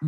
欢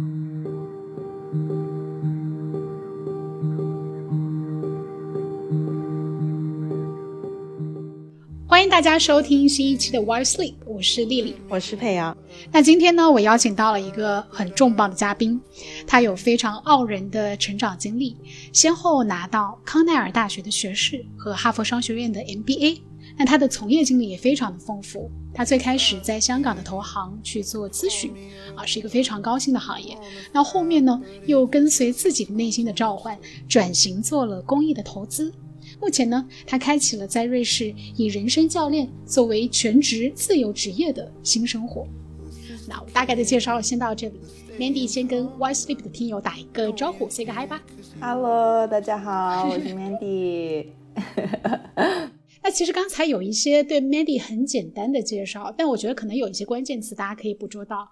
迎大家收听新一期的 Why Sleep，我是丽丽，我是佩瑶。那今天呢，我邀请到了一个很重磅的嘉宾，他有非常傲人的成长经历，先后拿到康奈尔大学的学士和哈佛商学院的 MBA。那他的从业经历也非常的丰富。他最开始在香港的投行去做咨询，啊，是一个非常高薪的行业。那后面呢，又跟随自己的内心的召唤，转型做了公益的投资。目前呢，他开启了在瑞士以人生教练作为全职自由职业的新生活。那我大概的介绍先到这里，Mandy 先跟 Y Sleep 的听友打一个招呼，say 个 hi 吧。Hello，大家好，我是 Mandy。那其实刚才有一些对 Mandy 很简单的介绍，但我觉得可能有一些关键词大家可以捕捉到。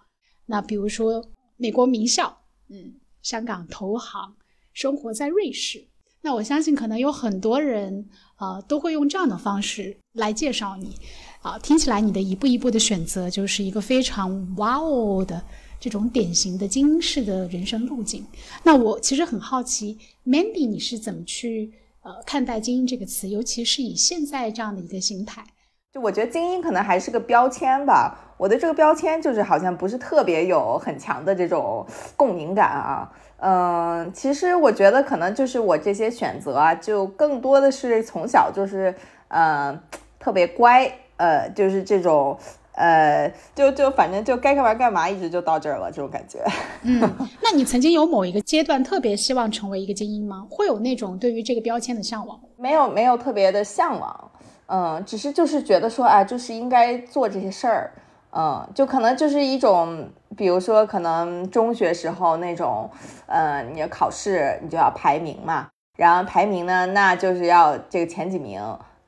那比如说美国名校，嗯，香港投行，生活在瑞士。那我相信可能有很多人啊都会用这样的方式来介绍你，啊，听起来你的一步一步的选择就是一个非常哇哦的这种典型的精英式的人生路径。那我其实很好奇，Mandy 你是怎么去呃看待精英这个词，尤其是以现在这样的一个心态？就我觉得精英可能还是个标签吧，我的这个标签就是好像不是特别有很强的这种共鸣感啊。嗯，其实我觉得可能就是我这些选择啊，就更多的是从小就是，嗯，特别乖，呃，就是这种，呃，就就反正就该干嘛干嘛，一直就到这儿了，这种感觉。嗯，那你曾经有某一个阶段特别希望成为一个精英吗？会有那种对于这个标签的向往？没有，没有特别的向往，嗯，只是就是觉得说，啊，就是应该做这些事儿。嗯，就可能就是一种，比如说可能中学时候那种，嗯，你要考试你就要排名嘛，然后排名呢，那就是要这个前几名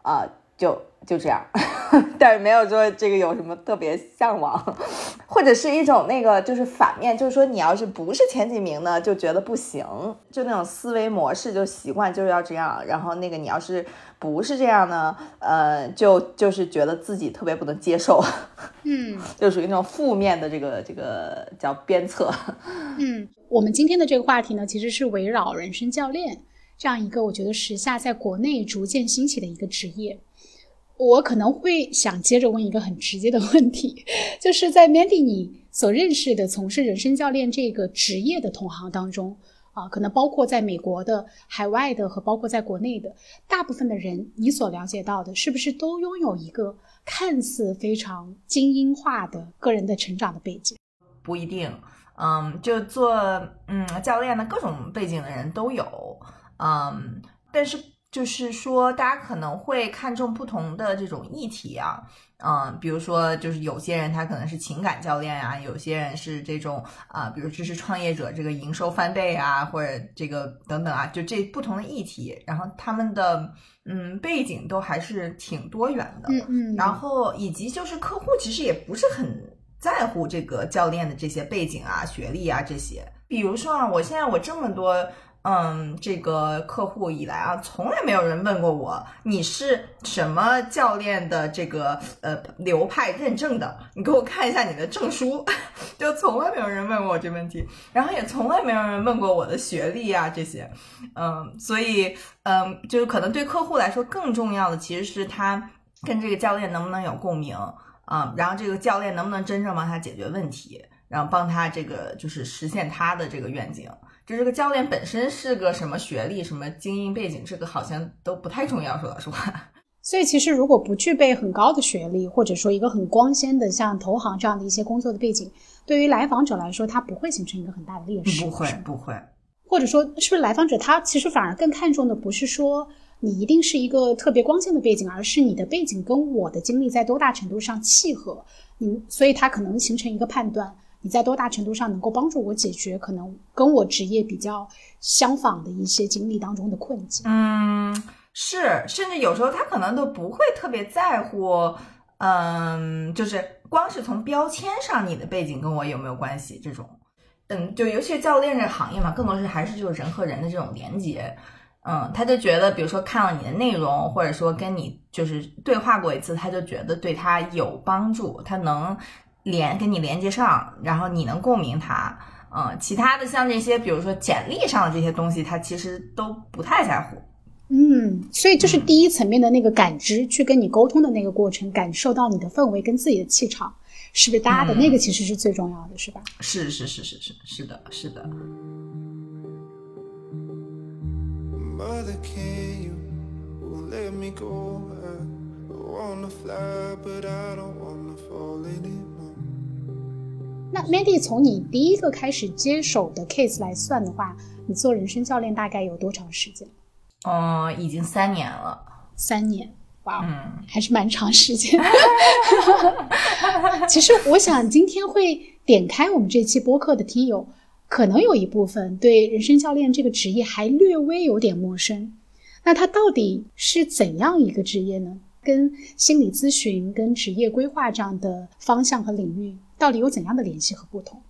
啊，就就这样，但是没有说这个有什么特别向往，或者是一种那个就是反面，就是说你要是不是前几名呢，就觉得不行，就那种思维模式就习惯就是要这样，然后那个你要是。不是这样呢，呃，就就是觉得自己特别不能接受，嗯，就属于那种负面的这个这个叫鞭策，嗯，我们今天的这个话题呢，其实是围绕人生教练这样一个我觉得时下在国内逐渐兴起的一个职业，我可能会想接着问一个很直接的问题，就是在 Mandy 你所认识的从事人生教练这个职业的同行当中。啊，可能包括在美国的、海外的和包括在国内的大部分的人，你所了解到的，是不是都拥有一个看似非常精英化的个人的成长的背景？不一定，嗯，就做嗯教练的各种背景的人都有，嗯，但是。就是说，大家可能会看重不同的这种议题啊，嗯，比如说，就是有些人他可能是情感教练啊，有些人是这种啊，比如支持创业者这个营收翻倍啊，或者这个等等啊，就这不同的议题，然后他们的嗯背景都还是挺多元的，嗯嗯，然后以及就是客户其实也不是很在乎这个教练的这些背景啊、学历啊这些，比如说啊，我现在我这么多。嗯，这个客户以来啊，从来没有人问过我你是什么教练的这个呃流派认证的，你给我看一下你的证书，就从来没有人问过我这问题，然后也从来没有人问过我的学历啊这些，嗯，所以嗯，就是可能对客户来说更重要的其实是他跟这个教练能不能有共鸣啊，然后这个教练能不能真正帮他解决问题，然后帮他这个就是实现他的这个愿景。就这个教练本身是个什么学历、什么精英背景，这个好像都不太重要。说老实话，所以其实如果不具备很高的学历，或者说一个很光鲜的像投行这样的一些工作的背景，对于来访者来说，他不会形成一个很大的劣势。不会，不会。或者说，是不是来访者他其实反而更看重的不是说你一定是一个特别光鲜的背景，而是你的背景跟我的经历在多大程度上契合。嗯，所以他可能形成一个判断。你在多大程度上能够帮助我解决可能跟我职业比较相仿的一些经历当中的困境？嗯，是，甚至有时候他可能都不会特别在乎，嗯，就是光是从标签上你的背景跟我有没有关系这种，嗯，就尤其是教练这个行业嘛，更多是还是就是人和人的这种连接，嗯，他就觉得，比如说看了你的内容，或者说跟你就是对话过一次，他就觉得对他有帮助，他能。连跟你连接上，然后你能共鸣他，嗯，其他的像这些，比如说简历上的这些东西，他其实都不太在乎。嗯，所以就是第一层面的那个感知，去跟你沟通的那个过程，感受到你的氛围跟自己的气场是不是搭的，那个其实是最重要的，是吧？是是是是是是的，是的。那 Mandy 从你第一个开始接手的 case 来算的话，你做人生教练大概有多长时间？嗯，已经三年了。三年，哇，嗯，还是蛮长时间。其实我想今天会点开我们这期播客的听友，可能有一部分对人生教练这个职业还略微有点陌生。那它到底是怎样一个职业呢？跟心理咨询、跟职业规划这样的方向和领域，到底有怎样的联系和不同？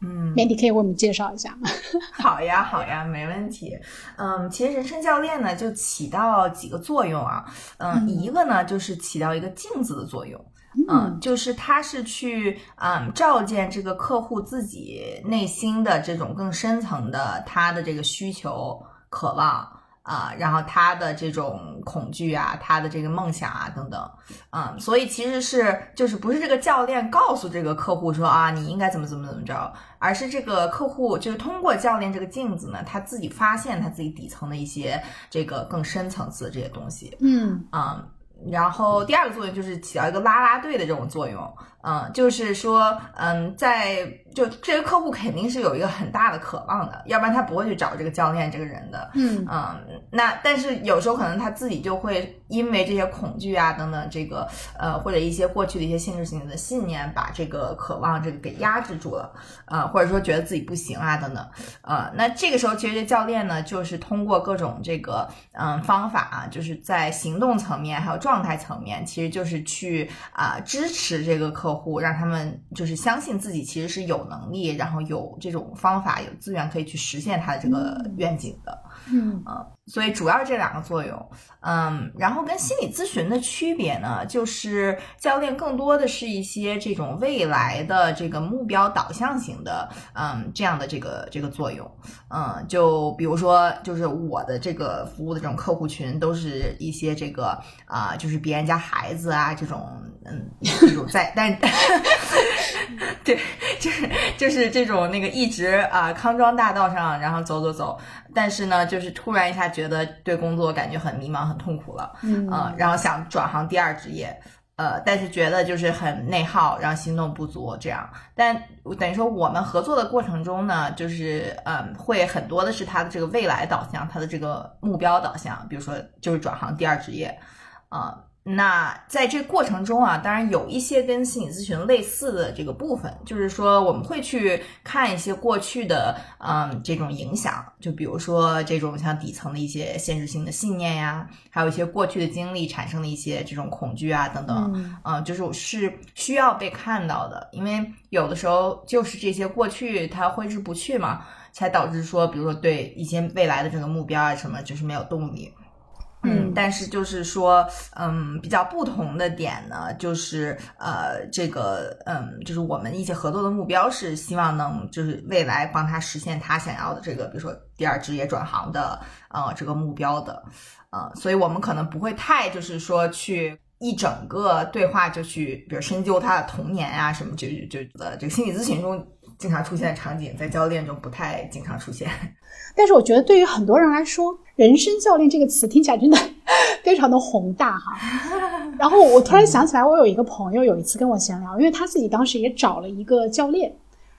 嗯，Mandy 可以为我们介绍一下吗？好呀，好呀，没问题。嗯，其实人生教练呢，就起到几个作用啊。嗯，一个呢就是起到一个镜子的作用。嗯，就是他是去嗯照见这个客户自己内心的这种更深层的他的这个需求、渴望啊，然后他的这种恐惧啊，他的这个梦想啊等等，嗯，所以其实是就是不是这个教练告诉这个客户说啊你应该怎么怎么怎么着，而是这个客户就是通过教练这个镜子呢，他自己发现他自己底层的一些这个更深层次的这些东西，嗯。嗯，然后第二个作用就是起到一个拉拉队的这种作用，嗯，就是说，嗯，在就这个客户肯定是有一个很大的渴望的，要不然他不会去找这个教练这个人的，嗯。嗯，那但是有时候可能他自己就会因为这些恐惧啊等等，这个呃或者一些过去的一些限制性的信念，把这个渴望这个给压制住了，呃，或者说觉得自己不行啊等等，呃，那这个时候其实这教练呢，就是通过各种这个嗯方法啊，就是在行动层面还有状态层面，其实就是去啊、支持这个客户，让他们就是相信自己其实是有能力，然后有这种方法、有资源可以去实现他的这个愿景的。嗯所以主要这两个作用，嗯，然后跟心理咨询的区别呢，就是教练更多的是一些这种未来的这个目标导向型的，嗯，这样的这个这个作用，嗯，就比如说，就是我的这个服务的这种客户群，都是一些这个啊、就是别人家孩子啊这种，嗯，这种在，但 对，就是就是这种那个一直啊、康庄大道上，然后走走走，但是呢，就是突然一下觉得对工作感觉很迷茫、很痛苦了，嗯。呃，然后想转行第二职业，呃，但是觉得就是很内耗，然后行动不足这样。但等于说我们合作的过程中呢，就是嗯，会很多的是他的这个未来导向，他的这个目标导向，比如说就是转行第二职业，啊、那在这过程中啊，当然有一些跟心理咨询类似的这个部分，就是说我们会去看一些过去的嗯这种影响，就比如说这种像底层的一些限制性的信念呀，还有一些过去的经历产生的一些这种恐惧啊等等，嗯嗯，就是是需要被看到的，因为有的时候就是这些过去它挥之不去嘛，才导致说，比如说对一些未来的这个目标啊什么，就是没有动力。嗯但是就是说，嗯，比较不同的点呢，就是呃，这个嗯，就是我们一起合作的目标是希望能就是未来帮他实现他想要的这个，比如说第二职业转行的呃这个目标的，呃，所以我们可能不会太就是说去。一整个对话就去，比如深究他的童年啊什么，就就就呃这个心理咨询中经常出现的场景，在教练中不太经常出现。但是我觉得对于很多人来说，“人生教练”这个词听起来真的 非常的宏大哈。然后我突然想起来，我有一个朋友有一次跟我闲聊，因为他自己当时也找了一个教练，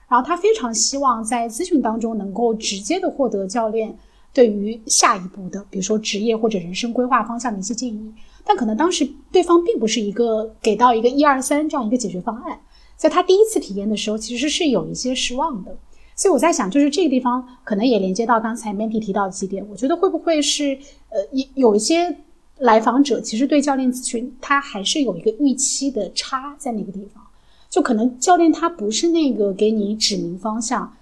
然后他非常希望在咨询当中能够直接的获得教练对于下一步的，比如说职业或者人生规划方向的一些建议。但可能当时对方并不是一个给到一个一二三这样一个解决方案，在他第一次体验的时候，其实是有一些失望的。所以我在想，就是这个地方可能也连接到刚才 Mandy 提到几点，我觉得会不会是呃，有有一些来访者其实对教练咨询他还是有一个预期的差在那个地方，就可能教练他不是那个给你指明方向、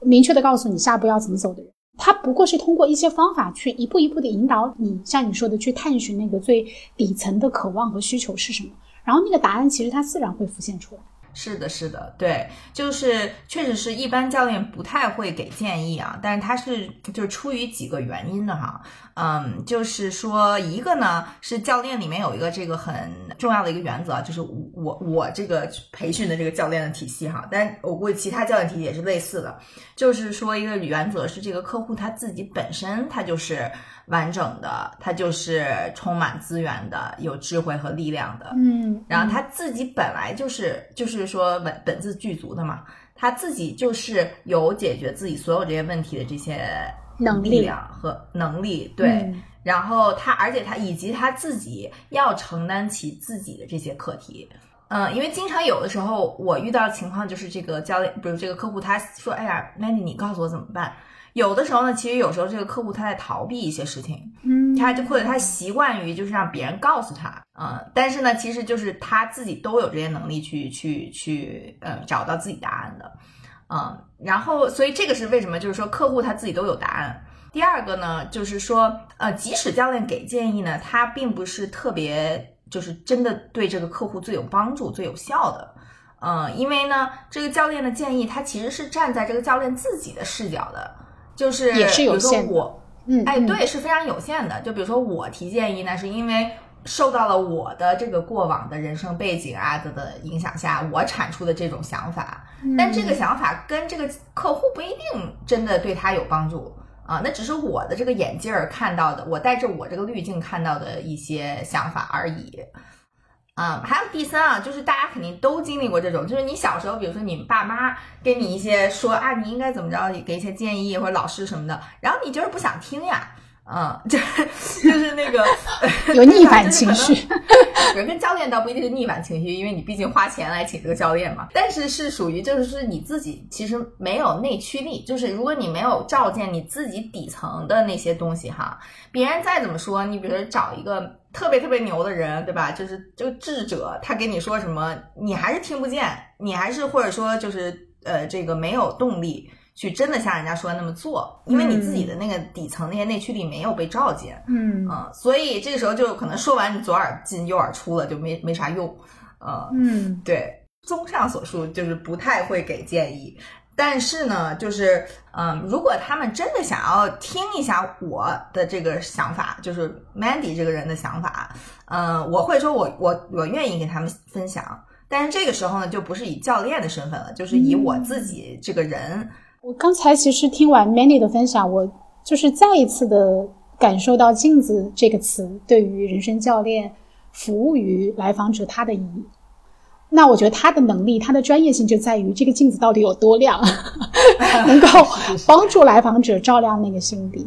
明确的告诉你下一步要怎么走的人，他不过是通过一些方法去一步一步的引导你，像你说的去探寻那个最底层的渴望和需求是什么，然后那个答案其实它自然会浮现出来。是的，是的，对，就是确实是一般教练不太会给建议啊，但是他是就是出于几个原因的哈，嗯，就是说一个呢是教练里面有一个这个很重要的一个原则，就是我我这个培训的这个教练的体系哈，但我估计其他教练体系也是类似的，就是说一个原则是这个客户他自己本身他就是完整的，他就是充满资源的，有智慧和力量的，嗯，然后他自己本来就是就是说本本自具足的嘛，他自己就是有解决自己所有这些问题的这些能力力量和能力，对。嗯然后他，而且他以及他自己要承担起自己的这些课题。嗯，因为经常有的时候我遇到的情况就是这个教练，比如这个客户他说：“哎呀，Mandy，你告诉我怎么办？”有的时候呢，其实有时候这个客户他在逃避一些事情，嗯，他就或者他习惯于就是让别人告诉他，嗯，但是呢，其实就是他自己都有这些能力去去去，呃，找到自己答案的，嗯，然后所以这个是为什么，就是说客户他自己都有答案。第二个呢，就是说，呃，即使教练给建议呢，他并不是特别就是真的对这个客户最有帮助、最有效的，嗯，因为呢，这个教练的建议他其实是站在这个教练自己的视角的，就是也是有限的我。嗯，哎，嗯，对，是非常有限的。就比如说我提建议呢，是因为受到了我的这个过往的人生背景啊的的影响下，我产出的这种想法。但这个想法跟这个客户不一定真的对他有帮助啊，那只是我的这个眼镜儿看到的，我带着我这个滤镜看到的一些想法而已。啊、还有第三啊，就是大家肯定都经历过这种，就是你小时候，比如说你爸妈给你一些说啊，你应该怎么着，给一些建议或者老师什么的，然后你就是不想听呀，嗯，就是就是那个 有逆反 情绪，人跟教练倒不一定是逆反情绪，因为你毕竟花钱来请这个教练嘛。但是是属于就是是你自己其实没有内驱力，就是如果你没有照见你自己底层的那些东西哈，别人再怎么说，你比如说找一个特别特别牛的人，对吧？就是这个智者，他跟你说什么，你还是听不见，你还是或者说就是呃这个没有动力。去真的像人家说的那么做，因为你自己的那个底层那些内驱力没有被照见，嗯嗯，所以这个时候就可能说完你左耳进右耳出了，就没没啥用，呃，嗯对，综上所述，就是不太会给建议。但是呢，就是嗯，如果他们真的想要听一下我的这个想法，就是 Mandy 这个人的想法，嗯，我会说我我我愿意跟他们分享。但是这个时候呢，就不是以教练的身份了，就是以我自己这个人，我刚才其实听完 Mandy 的分享，我就是再一次的感受到“镜子”这个词对于人生教练服务于来访者他的意义。那我觉得他的能力、他的专业性就在于这个镜子到底有多亮，能够 帮助来访者照亮那个心底。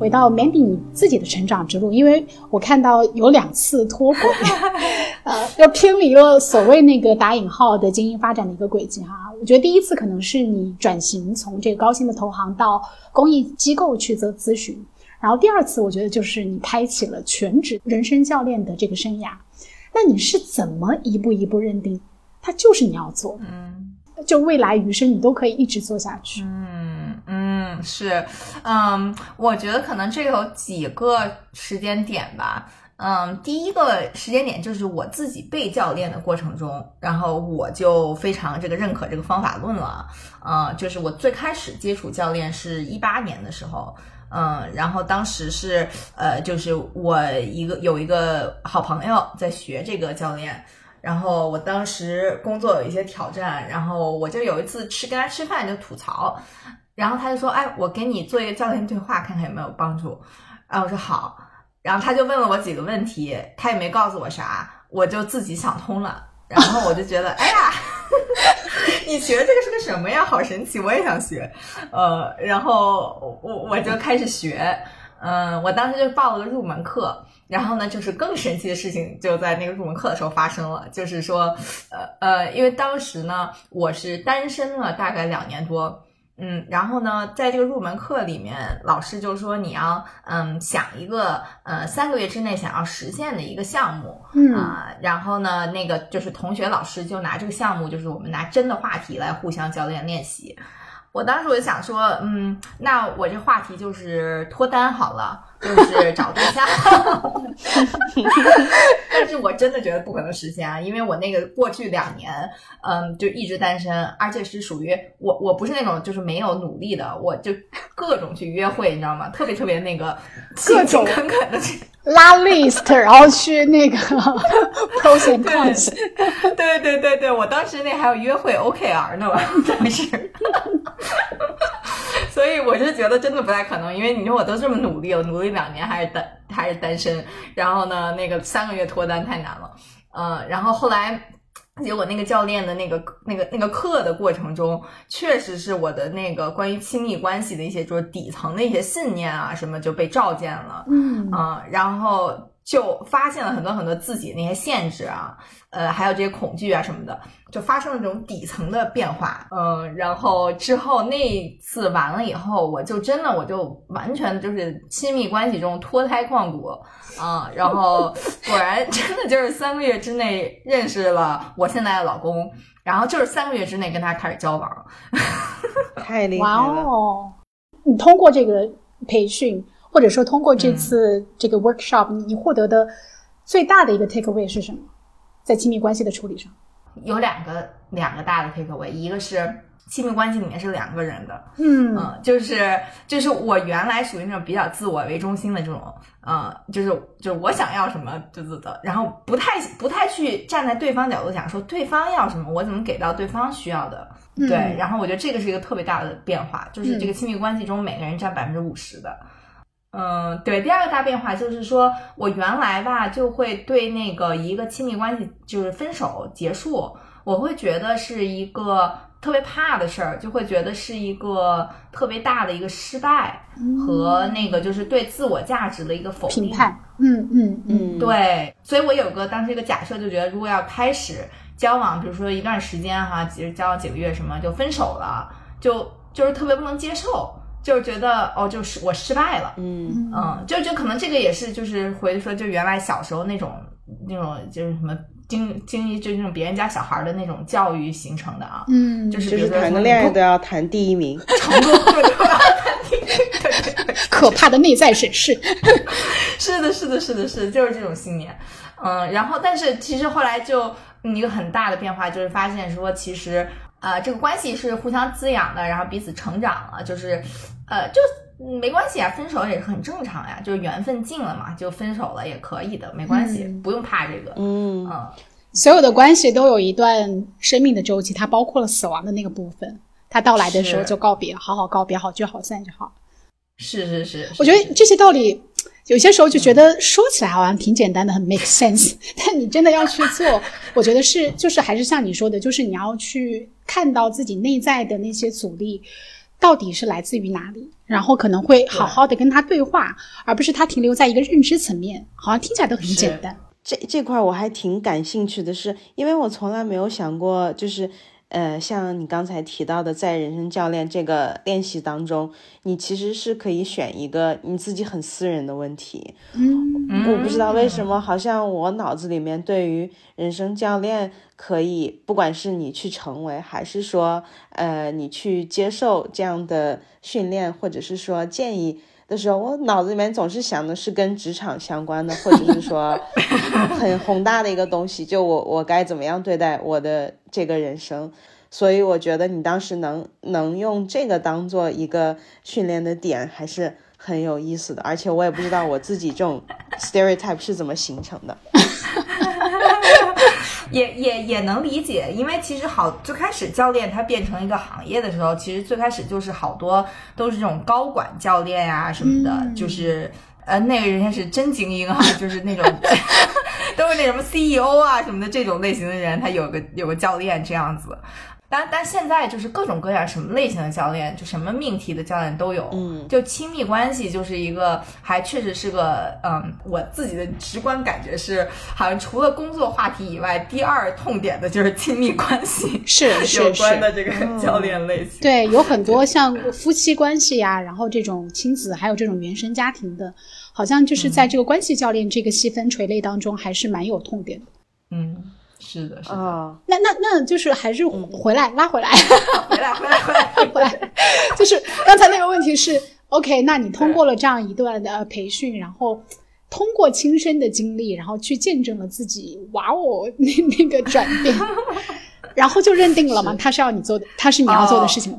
回到 Mandy 你自己的成长之路，因为我看到有两次脱轨，呃，要偏离了所谓那个打引号的精英发展的一个轨迹哈。我觉得第一次可能是你转型从这个高薪的投行到公益机构去做咨询，然后第二次我觉得就是你开启了全职人生教练的这个生涯。那你是怎么一步一步认定它就是你要做的？嗯就未来余生你都可以一直做下去。嗯嗯，是，嗯，我觉得可能这有几个时间点吧。嗯，第一个时间点就是我自己被教练的过程中，然后我就非常这个认可这个方法论了。嗯，就是我最开始接触教练是一八年的时候，嗯，然后当时是呃，就是我一个有一个好朋友在学这个教练。然后我当时工作有一些挑战，然后我就有一次吃跟他吃饭就吐槽，然后他就说：“哎，我给你做一个教练对话，看看有没有帮助。”然后我说好，然后他就问了我几个问题，他也没告诉我啥，我就自己想通了。然后我就觉得，哎呀，你学这个是个什么呀？好神奇，我也想学。呃，然后我我就开始学，嗯，我当时就报了个入门课。然后呢，就是更神奇的事情就在那个入门课的时候发生了，就是说，呃呃，因为当时呢，我是单身了大概两年多，嗯，然后呢，在这个入门课里面，老师就说你要嗯想一个呃三个月之内想要实现的一个项目，嗯啊、然后呢，那个就是同学老师就拿这个项目，就是我们拿真的话题来互相教练练习。我当时我就想说，嗯，那我这话题就是脱单好了，就是找对象。但是我真的觉得不可能实现啊，因为我那个过去两年，嗯，就一直单身，而且是属于我，我不是那种就是没有努力的，我就各种去约会，你知道吗？特别特别那个各种。拉 list，然后去那个 pros and cons。对对对对，我当时那还有约会 OKR 呢，当时。所以我就觉得真的不太可能，因为你说我都这么努力，我努力两年还是单还是单身，然后呢，那个三个月脱单太难了，嗯，然后后来。结果那个教练的那个那个那个课的过程中，确实是我的那个关于亲密关系的一些就是底层的一些信念啊什么就被照见了，嗯啊、然后就发现了很多很多自己那些限制啊，呃，还有这些恐惧啊什么的，就发生了这种底层的变化。嗯，然后之后那一次完了以后，我就真的我就完全就是亲密关系中脱胎换骨啊、然后果然真的就是三个月之内认识了我现在的老公，然后就是三个月之内跟他开始交往。太厉害了哇了。哦！你通过这个培训，或者说通过嗯这次这个 workshop，、你获得的最大的一个 take away 是什么？在亲密关系的处理上，有两个两个大的 take away，一个是亲密关系里面是两个人的，嗯嗯，就是就是我原来属于那种比较自我为中心的这种，嗯，就是就是我想要什么就就的，然后不太不太去站在对方角度想说对方要什么，我怎么给到对方需要的，对，嗯然后我觉得这个是一个特别大的变化，就是这个嗯亲密关系中每个人占百分之五十的。嗯，对，第二个大变化就是说，我原来吧就会对那个一个亲密关系就是分手结束，我会觉得是一个特别怕的事儿，就会觉得是一个特别大的一个失败和那个就是对自我价值的一个否定。评判，嗯嗯嗯，嗯，对，所以我有个当时一个假设，就觉得如果要开始交往，比如说一段时间哈，其实交往几个月什么就分手了，就就是特别不能接受，就是觉得哦，就是我失败了。嗯嗯，就就可能这个也是，就是回说，就原来小时候那种那种就是什么经经历，就那种别人家小孩的那种教育形成的啊，嗯，就是比如就是谈个恋爱都要谈第一名。成功对对对对对，可怕的内在审视，是的，是的，是的，是的，就是这种信念。嗯，然后但是其实后来就嗯一个很大的变化，就是发现说其实呃这个关系是互相滋养的，然后彼此成长了，就是呃就。嗯没关系啊，分手也是很正常呀，就是缘分尽了嘛，就分手了也可以的，没关系，嗯不用怕这个。嗯嗯，所有的关系都有一段生命的周期，它包括了死亡的那个部分。它到来的时候就告别，好好告别，好聚好散就好。是是是，我觉得这些道理，有些时候就觉得说起来好像挺简单的，很 make sense，但你真的要去做，我觉得是就是还是像你说的，就是你要去看到自己内在的那些阻力到底是来自于哪里，然后可能会好好的跟他对话，而不是他停留在一个认知层面，好像听起来都很简单。这这块我还挺感兴趣的是，因为我从来没有想过，就是呃，像你刚才提到的，在人生教练这个练习当中，你其实是可以选一个你自己很私人的问题。嗯我不知道为什么，好像我脑子里面对于人生教练可以，不管是你去成为，还是说呃你去接受这样的训练，或者是说建议。的时候，我脑子里面总是想的是跟职场相关的，或者是说 很宏大的一个东西，就我我该怎么样对待我的这个人生。所以我觉得你当时能能用这个当做一个训练的点，还是很有意思的。而且我也不知道我自己这种 stereotype 是怎么形成的。也也也能理解，因为其实好最开始教练他变成一个行业的时候，其实最开始就是好多都是这种高管教练呀、什么的，嗯就是呃那个人家是真精英啊，就是那种 都是那什么 CEO 啊什么的这种类型的人，他有个有个教练这样子。但但现在就是各种各样什么类型的教练，就什么命题的教练都有。嗯就亲密关系就是一个，还确实是个，嗯，我自己的直观感觉是，好像除了工作话题以外，第二痛点的就是亲密关系是是 有关的，这个教练类型。对，有很多像夫妻关系呀、然后这种亲子，还有这种原生家庭的，好像就是在这个关系教练这个细分垂类当中，还是蛮有痛点的。嗯，是的，是的，哦，那那那就是还是回来、拉回来，回来回来回来，回来，就是刚才那个问题是 OK，那你通过了这样一段的培训，然后通过亲身的经历，然后去见证了自己，哇哦，那那个转变，然后就认定了吗？他是要你做的，他是你要做的事情？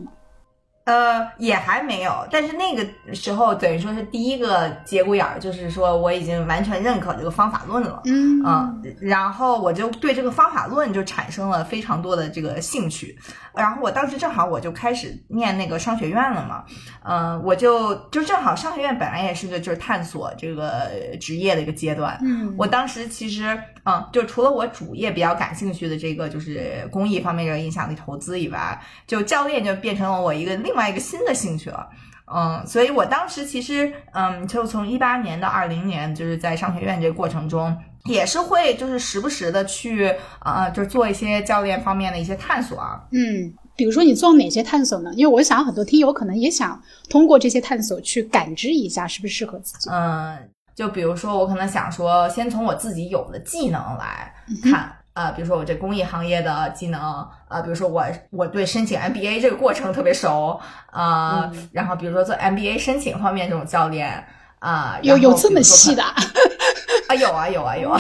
呃，也还没有，但是那个时候等于说是第一个节骨眼儿，就是说我已经完全认可这个方法论了。嗯嗯，然后我就对这个方法论就产生了非常多的这个兴趣，然后我当时正好我就开始念那个商学院了嘛，嗯、我就就正好商学院本来也是个就是探索这个职业的一个阶段，嗯我当时其实嗯，就除了我主业比较感兴趣的这个就是公益方面这个影响力投资以外，就教练就变成了我一个另外一个新的兴趣了。嗯，所以我当时其实，嗯，就从一八年到二零年，就是在商学院这个过程中，也是会就是时不时的去，呃，就是做一些教练方面的一些探索啊。嗯，比如说你做哪些探索呢？因为我想很多听友可能也想通过这些探索去感知一下是不是适合自己。嗯，就比如说我可能想说，先从我自己有的技能来嗯看。呃，比如说我这公益行业的技能，呃，比如说我我对申请 MBA 这个过程特别熟，呃，嗯然后比如说做 MBA 申请方面这种教练，啊、有有这么细的啊？啊？有啊，有啊，有啊，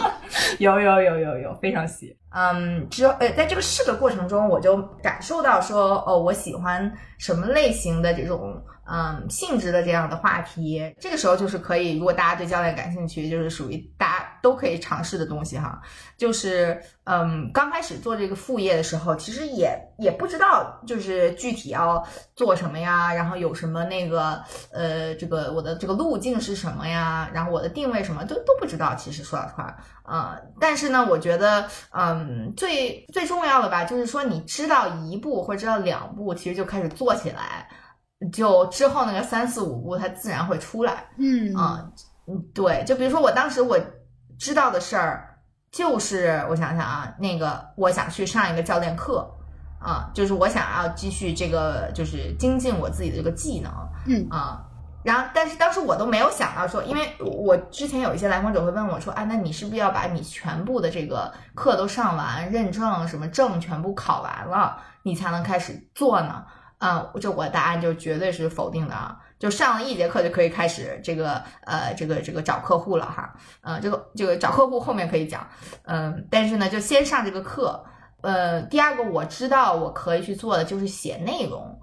有有有有有，非常细。嗯，之后呃，在这个试的过程中，我就感受到说，哦，我喜欢什么类型的这种嗯性质的这样的话题。这个时候就是可以，如果大家对教练感兴趣，就是属于大家都可以尝试的东西哈。就是嗯，刚开始做这个副业的时候，其实也也不知道就是具体要做什么呀，然后有什么那个呃，这个我的这个路径是什么呀，然后我的定位什么都都不知道。其实说老实话，呃，但是呢，我觉得嗯，最最重要的吧，就是说你知道一步或者知道两步，其实就开始做起来，就之后那个三四五步它自然会出来。嗯啊，嗯，对，就比如说我当时我知道的事儿，就是我想想啊，那个我想去上一个教练课，啊，就是我想要继续这个就是精进我自己的这个技能，嗯啊。然后，但是当时我都没有想到说，因为我之前有一些来访者会问我说，啊，那你是不是要把你全部的这个课都上完，认证什么证全部考完了，你才能开始做呢？啊，这我的答案就绝对是否定的啊！就上了一节课就可以开始这个呃这个这个找客户了哈，呃这个这个找客户后面可以讲，嗯、但是呢就先上这个课，呃第二个我知道我可以去做的就是写内容，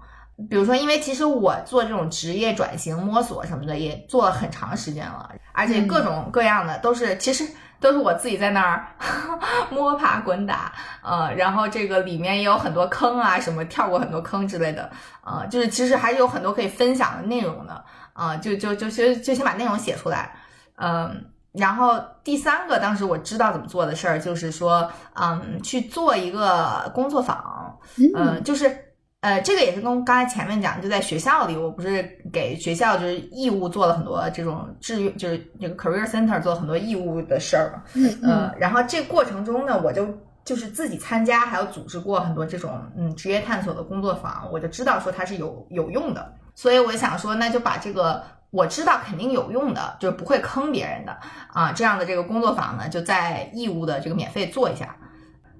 比如说因为其实我做这种职业转型摸索什么的也做了很长时间了，而且各种各样的都是其实。都是我自己在那儿 摸爬滚打，呃，然后这个里面也有很多坑啊，什么跳过很多坑之类的，呃，就是其实还是有很多可以分享的内容的，啊、就就就先就先把内容写出来，嗯、然后第三个，当时我知道怎么做的事儿，就是说，嗯，去做一个工作坊，嗯、就是。呃，这个也是跟刚才前面讲，就在学校里，我不是给学校就是义务做了很多这种志愿，就是这个 career center 做了很多义务的事儿嘛。嗯呃，然后这个过程中呢，我就就是自己参加，还有组织过很多这种嗯职业探索的工作坊，我就知道说它是有有用的，所以我想说，那就把这个我知道肯定有用的，就是不会坑别人的啊，这样的这个工作坊呢，就在义务的这个免费做一下。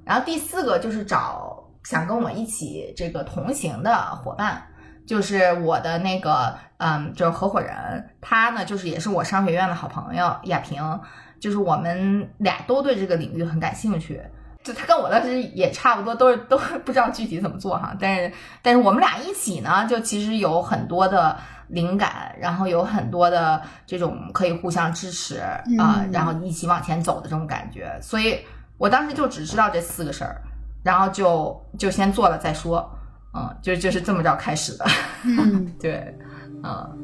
然后第四个就是找想跟我一起这个同行的伙伴，就是我的那个嗯，就是合伙人，他呢就是也是我商学院的好朋友亚平，就是我们俩都对这个领域很感兴趣。就他跟我当时也差不多，都是都 不知道具体怎么做哈，但是但是我们俩一起呢，就其实有很多的灵感，然后有很多的这种可以互相支持啊、嗯。然后一起往前走的这种感觉，所以我当时就只知道这四个事儿，然后就就先做了再说，嗯，就就是这么着开始的，嗯对，嗯。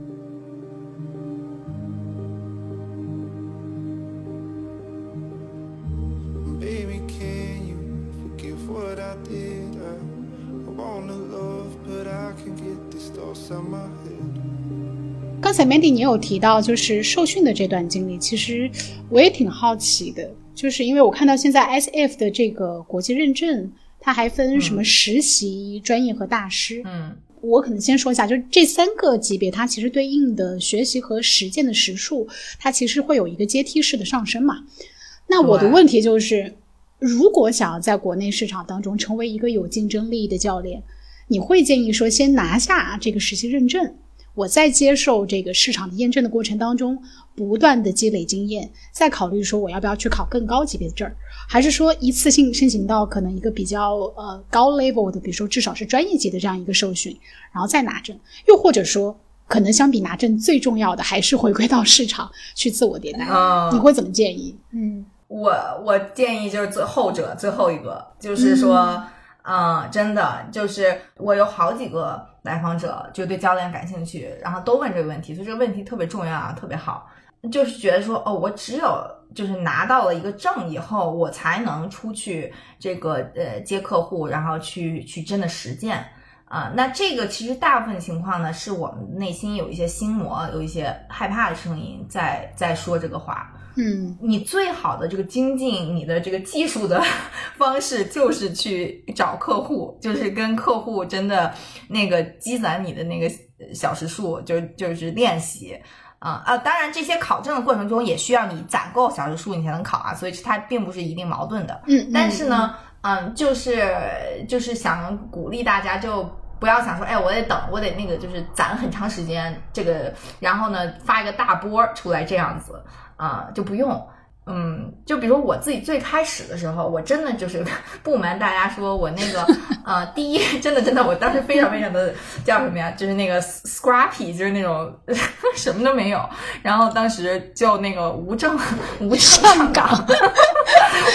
Baby, can you forgive what I did? I, I wanna love, but I can get these thoughts out my head. 刚才 Mandy 你有提到就是受训的这段经历，其实我也挺好奇的，就是因为我看到现在 SF 的这个国际认证，它还分什么实习、专业和大师。嗯我可能先说一下，就是这三个级别，它其实对应的学习和实践的时数，它其实会有一个阶梯式的上升嘛。那我的问题就是，如果想要在国内市场当中成为一个有竞争力的教练，你会建议说先拿下这个实习认证，我在接受这个市场的验证的过程当中，不断的积累经验，再考虑说我要不要去考更高级别的证儿，还是说一次性申请到可能一个比较呃高 level 的，比如说至少是专业级的这样一个受训，然后再拿证，又或者说可能相比拿证最重要的还是回归到市场去自我迭代，嗯 你会怎么建议？嗯。我我建议就是最后者最后一个，就是说，嗯、真的就是我有好几个来访者就对教练感兴趣，然后都问这个问题，所以这个问题特别重要啊，特别好，就是觉得说，哦，我只有就是拿到了一个证以后，我才能出去这个呃接客户，然后去去真的实践。啊，那这个其实大部分情况呢，是我们内心有一些心魔，有一些害怕的声音在在说这个话。嗯你最好的这个精进你的这个技术的 方式，就是去找客户，就是跟客户真的那个积攒你的那个小时数，就就是练习。啊啊！当然，这些考证的过程中也需要你攒够小时数，你才能考啊，所以它并不是一定矛盾的。嗯，但是呢，嗯，就是就是想鼓励大家，就不要想说，哎，我得等，我得那个，就是攒很长时间，这个，然后呢发一个大波出来这样子啊、就不用。嗯，就比如我自己最开始的时候，我真的就是 不瞒大家说，我那个 呃，第一，真的真的，我当时非常非常的叫什么呀？就是那个 scrappy，就是那种 什么都没有。然后当时就那个无证无证上岗，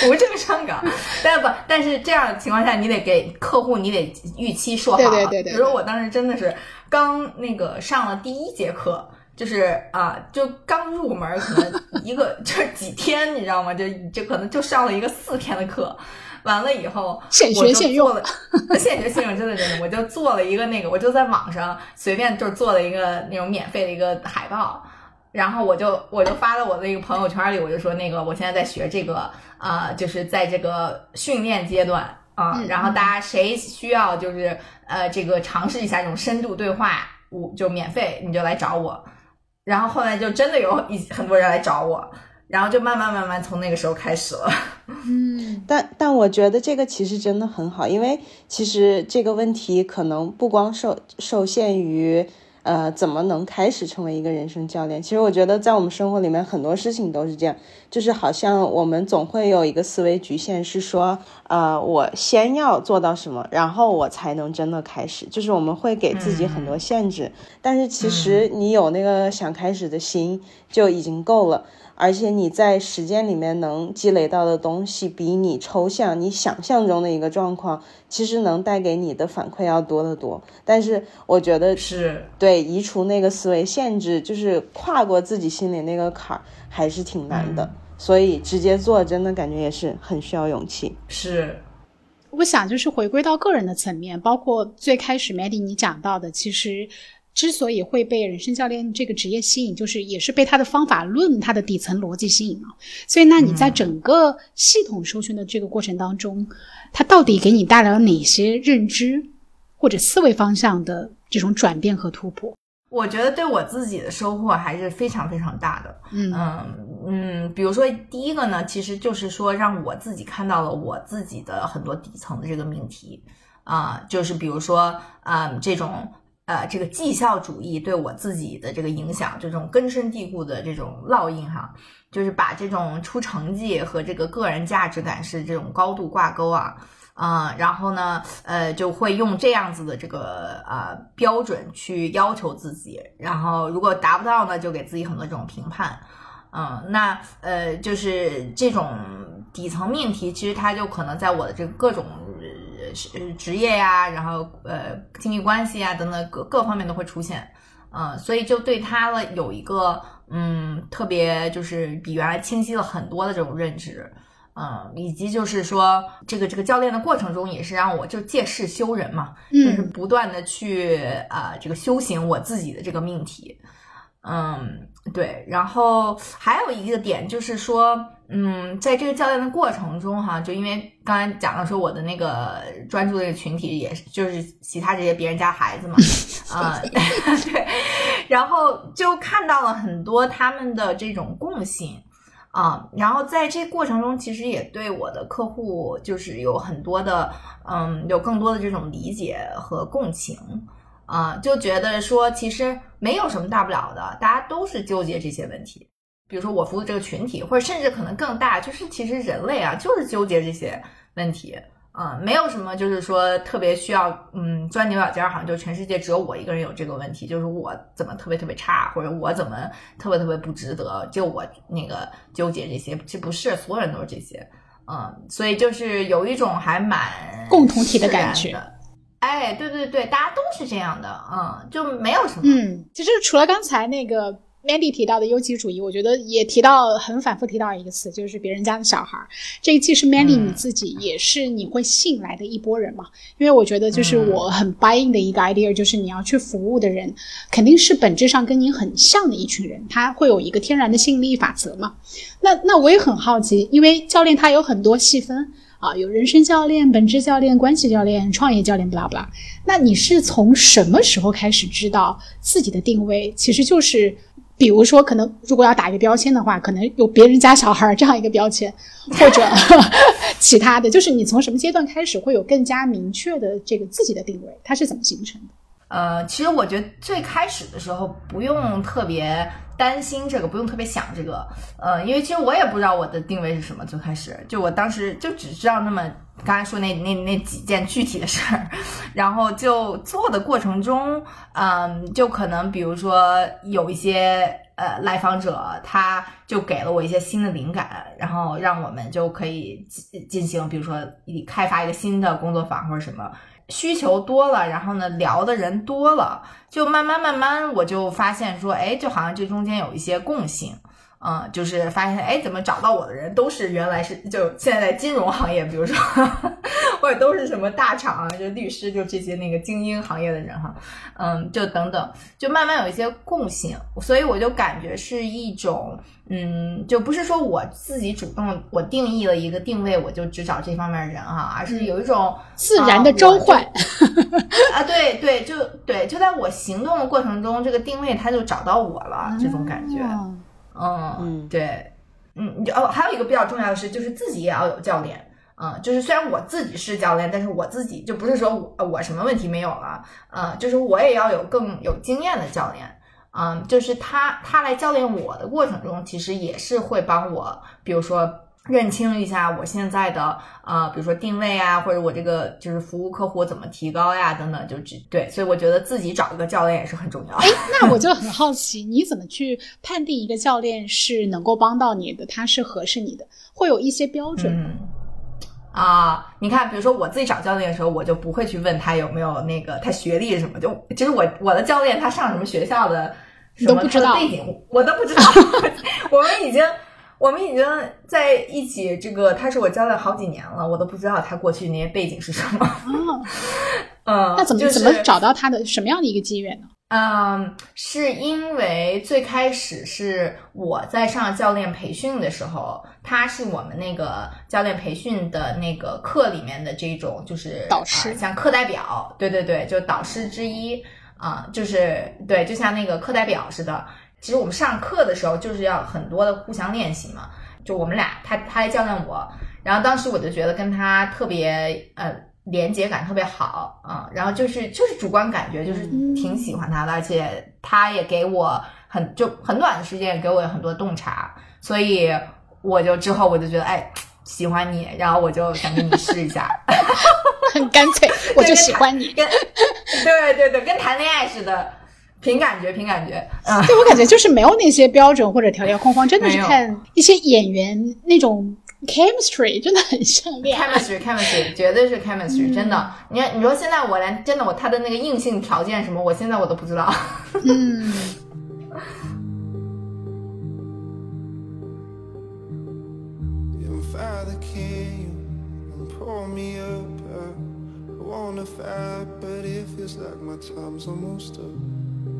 无证上岗。但不，但是这样的情况下，你得给客户，你得预期说好对对对比如说我当时真的是刚那个上了第一节课。就是啊，就刚入门，可能一个 就是几天，你知道吗？就就可能就上了一个四天的课，完了以后，现学现用现学现用，真的真的，我就做了一个那个，我就在网上随便就是做了一个那种免费的一个海报，然后我就我就发到我的一个朋友圈里，我就说那个我现在在学这个啊、就是在这个训练阶段啊、嗯然后大家谁需要就是呃这个尝试一下这种深度对话，我就免费，你就来找我。然后后来就真的有一很多人来找我，然后就慢慢慢慢从那个时候开始了。嗯但但我觉得这个其实真的很好，因为其实这个问题可能不光受受限于呃怎么能开始成为一个人生教练，其实我觉得在我们生活里面很多事情都是这样，就是好像我们总会有一个思维局限，是说呃我先要做到什么，然后我才能真的开始，就是我们会给自己很多限制，但是其实你有那个想开始的心就已经够了。而且你在实践里面能积累到的东西，比你抽象、你想象中的一个状况，其实能带给你的反馈要多得多。但是我觉得，是，对移除那个思维限制，就是跨过自己心里那个坎儿，还是挺难的。所以直接做，真的感觉也是很需要勇气。是，我想就是回归到个人的层面，包括最开始 Maddie 你讲到的，其实之所以会被人生教练这个职业吸引，就是也是被他的方法论、他的底层逻辑吸引了。所以，那你在整个系统受训的这个过程当中，它到底给你带来了哪些认知或者思维方向的这种转变和突破？我觉得对我自己的收获还是非常非常大的。嗯嗯嗯，比如说第一个呢，其实就是说让我自己看到了我自己的很多底层的这个命题啊、就是比如说啊、这种呃这个绩效主义对我自己的这个影响，这种根深蒂固的这种烙印哈，就是把这种出成绩和这个个人价值感是这种高度挂钩啊。啊、然后呢，呃，就会用这样子的这个呃标准去要求自己，然后如果达不到呢，就给自己很多这种评判。嗯，那呃，就是这种底层命题，其实它就可能在我的这个各种是职业呀，然后呃亲密关系啊等等各各方面都会出现。嗯，所以就对他了有一个嗯特别就是比原来清晰了很多的这种认知。嗯，以及就是说，这个这个教练的过程中，也是让我就借势修人嘛，就是嗯不断的去啊、呃这个修行我自己的这个命题。嗯，对。然后还有一个点就是说，嗯，在这个教练的过程中哈，就因为刚才讲了说我的那个专注的群体，也是就是其他这些别人家孩子嘛，啊、对，然后就看到了很多他们的这种共性。啊，然后在这过程中，其实也对我的客户就是有很多的，嗯，有更多的这种理解和共情，啊，就觉得说其实没有什么大不了的，大家都是纠结这些问题。比如说我服务这个群体，或者甚至可能更大，就是其实人类啊，就是纠结这些问题。嗯，没有什么，就是说特别需要，嗯，钻牛角尖儿，好像就全世界只有我一个人有这个问题，就是我怎么特别特别差，或者我怎么特别特别不值得，就我那个纠结这些，其实不是所有人都是这些，嗯，所以就是有一种还蛮共同体的感觉。哎，对对对，大家都是这样的，嗯，就没有什么。嗯，其实除了刚才那个。Mandy 提到的优绩主义，我觉得也提到很反复提到一个词，就是别人家的小孩儿。这个既是 Mandy 你自己，也是你会吸引来的一波人嘛。因为我觉得，就是我很 buying 的一个 idea，就是你要去服务的人，肯定是本质上跟你很像的一群人，他会有一个天然的吸引力法则嘛。那那我也很好奇，因为教练他有很多细分啊，有人生教练、本质教练、关系教练、创业教练，不拉不拉。那你是从什么时候开始知道自己的定位其实就是？比如说，可能如果要打一个标签的话，可能有别人家小孩这样一个标签，或者 其他的，就是你从什么阶段开始会有更加明确的这个自己的定位，它是怎么形成的？呃，其实我觉得最开始的时候不用特别担心这个，不用特别想这个，呃，因为其实我也不知道我的定位是什么。最开始就我当时就只知道那么刚才说那那那几件具体的事儿，然后就做的过程中，嗯，就可能比如说有一些呃来访者，他就给了我一些新的灵感，然后让我们就可以进进行，比如说开发一个新的工作坊或者什么。需求多了，然后呢，聊的人多了，就慢慢慢慢，我就发现说，哎，就好像这中间有一些共性，嗯，就是发现，哎，怎么找到我的人都是原来是就现在在金融行业，比如说，或者都是什么大厂啊，就律师，就这些那个精英行业的人哈，嗯，就等等，就慢慢有一些共性，所以我就感觉是一种。嗯，就不是说我自己主动，我定义了一个定位，我就只找这方面的人哈，而是有一种自然的召唤 啊，对对，就对，就在我行动的过程中，这个定位他就找到我了，这种感觉，嗯嗯，对，嗯，哦，还有一个比较重要的是，就是自己也要有教练，嗯，就是虽然我自己是教练，但是我自己就不是说我我什么问题没有了，嗯，就是我也要有更有经验的教练。嗯，就是他，他来教练我的过程中，其实也是会帮我，比如说认清一下我现在的呃，比如说定位啊，或者我这个就是服务客户怎么提高呀，等等，就只对，所以我觉得自己找一个教练也是很重要。哎，那我就很好奇，你怎么去判定一个教练是能够帮到你的，他是合适你的，会有一些标准。啊，你看，比如说我自己找教练的时候，我就不会去问他有没有那个他学历什么，就其实我我的教练他上什么学校的。什么他的背景我都不知道，我们已经我们已经在一起，这个他是我教了好几年了，我都不知道他过去那些背景是什么。嗯，那怎么怎么找到他的什么样的一个机缘呢？嗯，是因为最开始是我在上教练培训的时候，他是我们那个教练培训的那个课里面的这种就是导师，像课代表，对对对，就导师之一。啊，就是对，就像那个课代表似的。其实我们上课的时候就是要很多的互相练习嘛。就我们俩，他他来教练我，然后当时我就觉得跟他特别呃连接感特别好啊。然后就是就是主观感觉就是挺喜欢他的，而且他也给我很就很短的时间给我很多洞察，所以我就之后我就觉得哎喜欢你，然后我就想跟你试一下。很干脆，我就喜欢你。跟 对对对，跟谈恋爱似的，凭感觉，凭感觉。嗯，对我感觉就是没有那些标准或者条条框框，真的是看一些演员那种 chemistry，真的很像恋爱。chemistry，chemistry，绝对是 chemistry，真的。你看，你说现在我连真的我他的那个硬性条件什么，我现在我都不知道。嗯。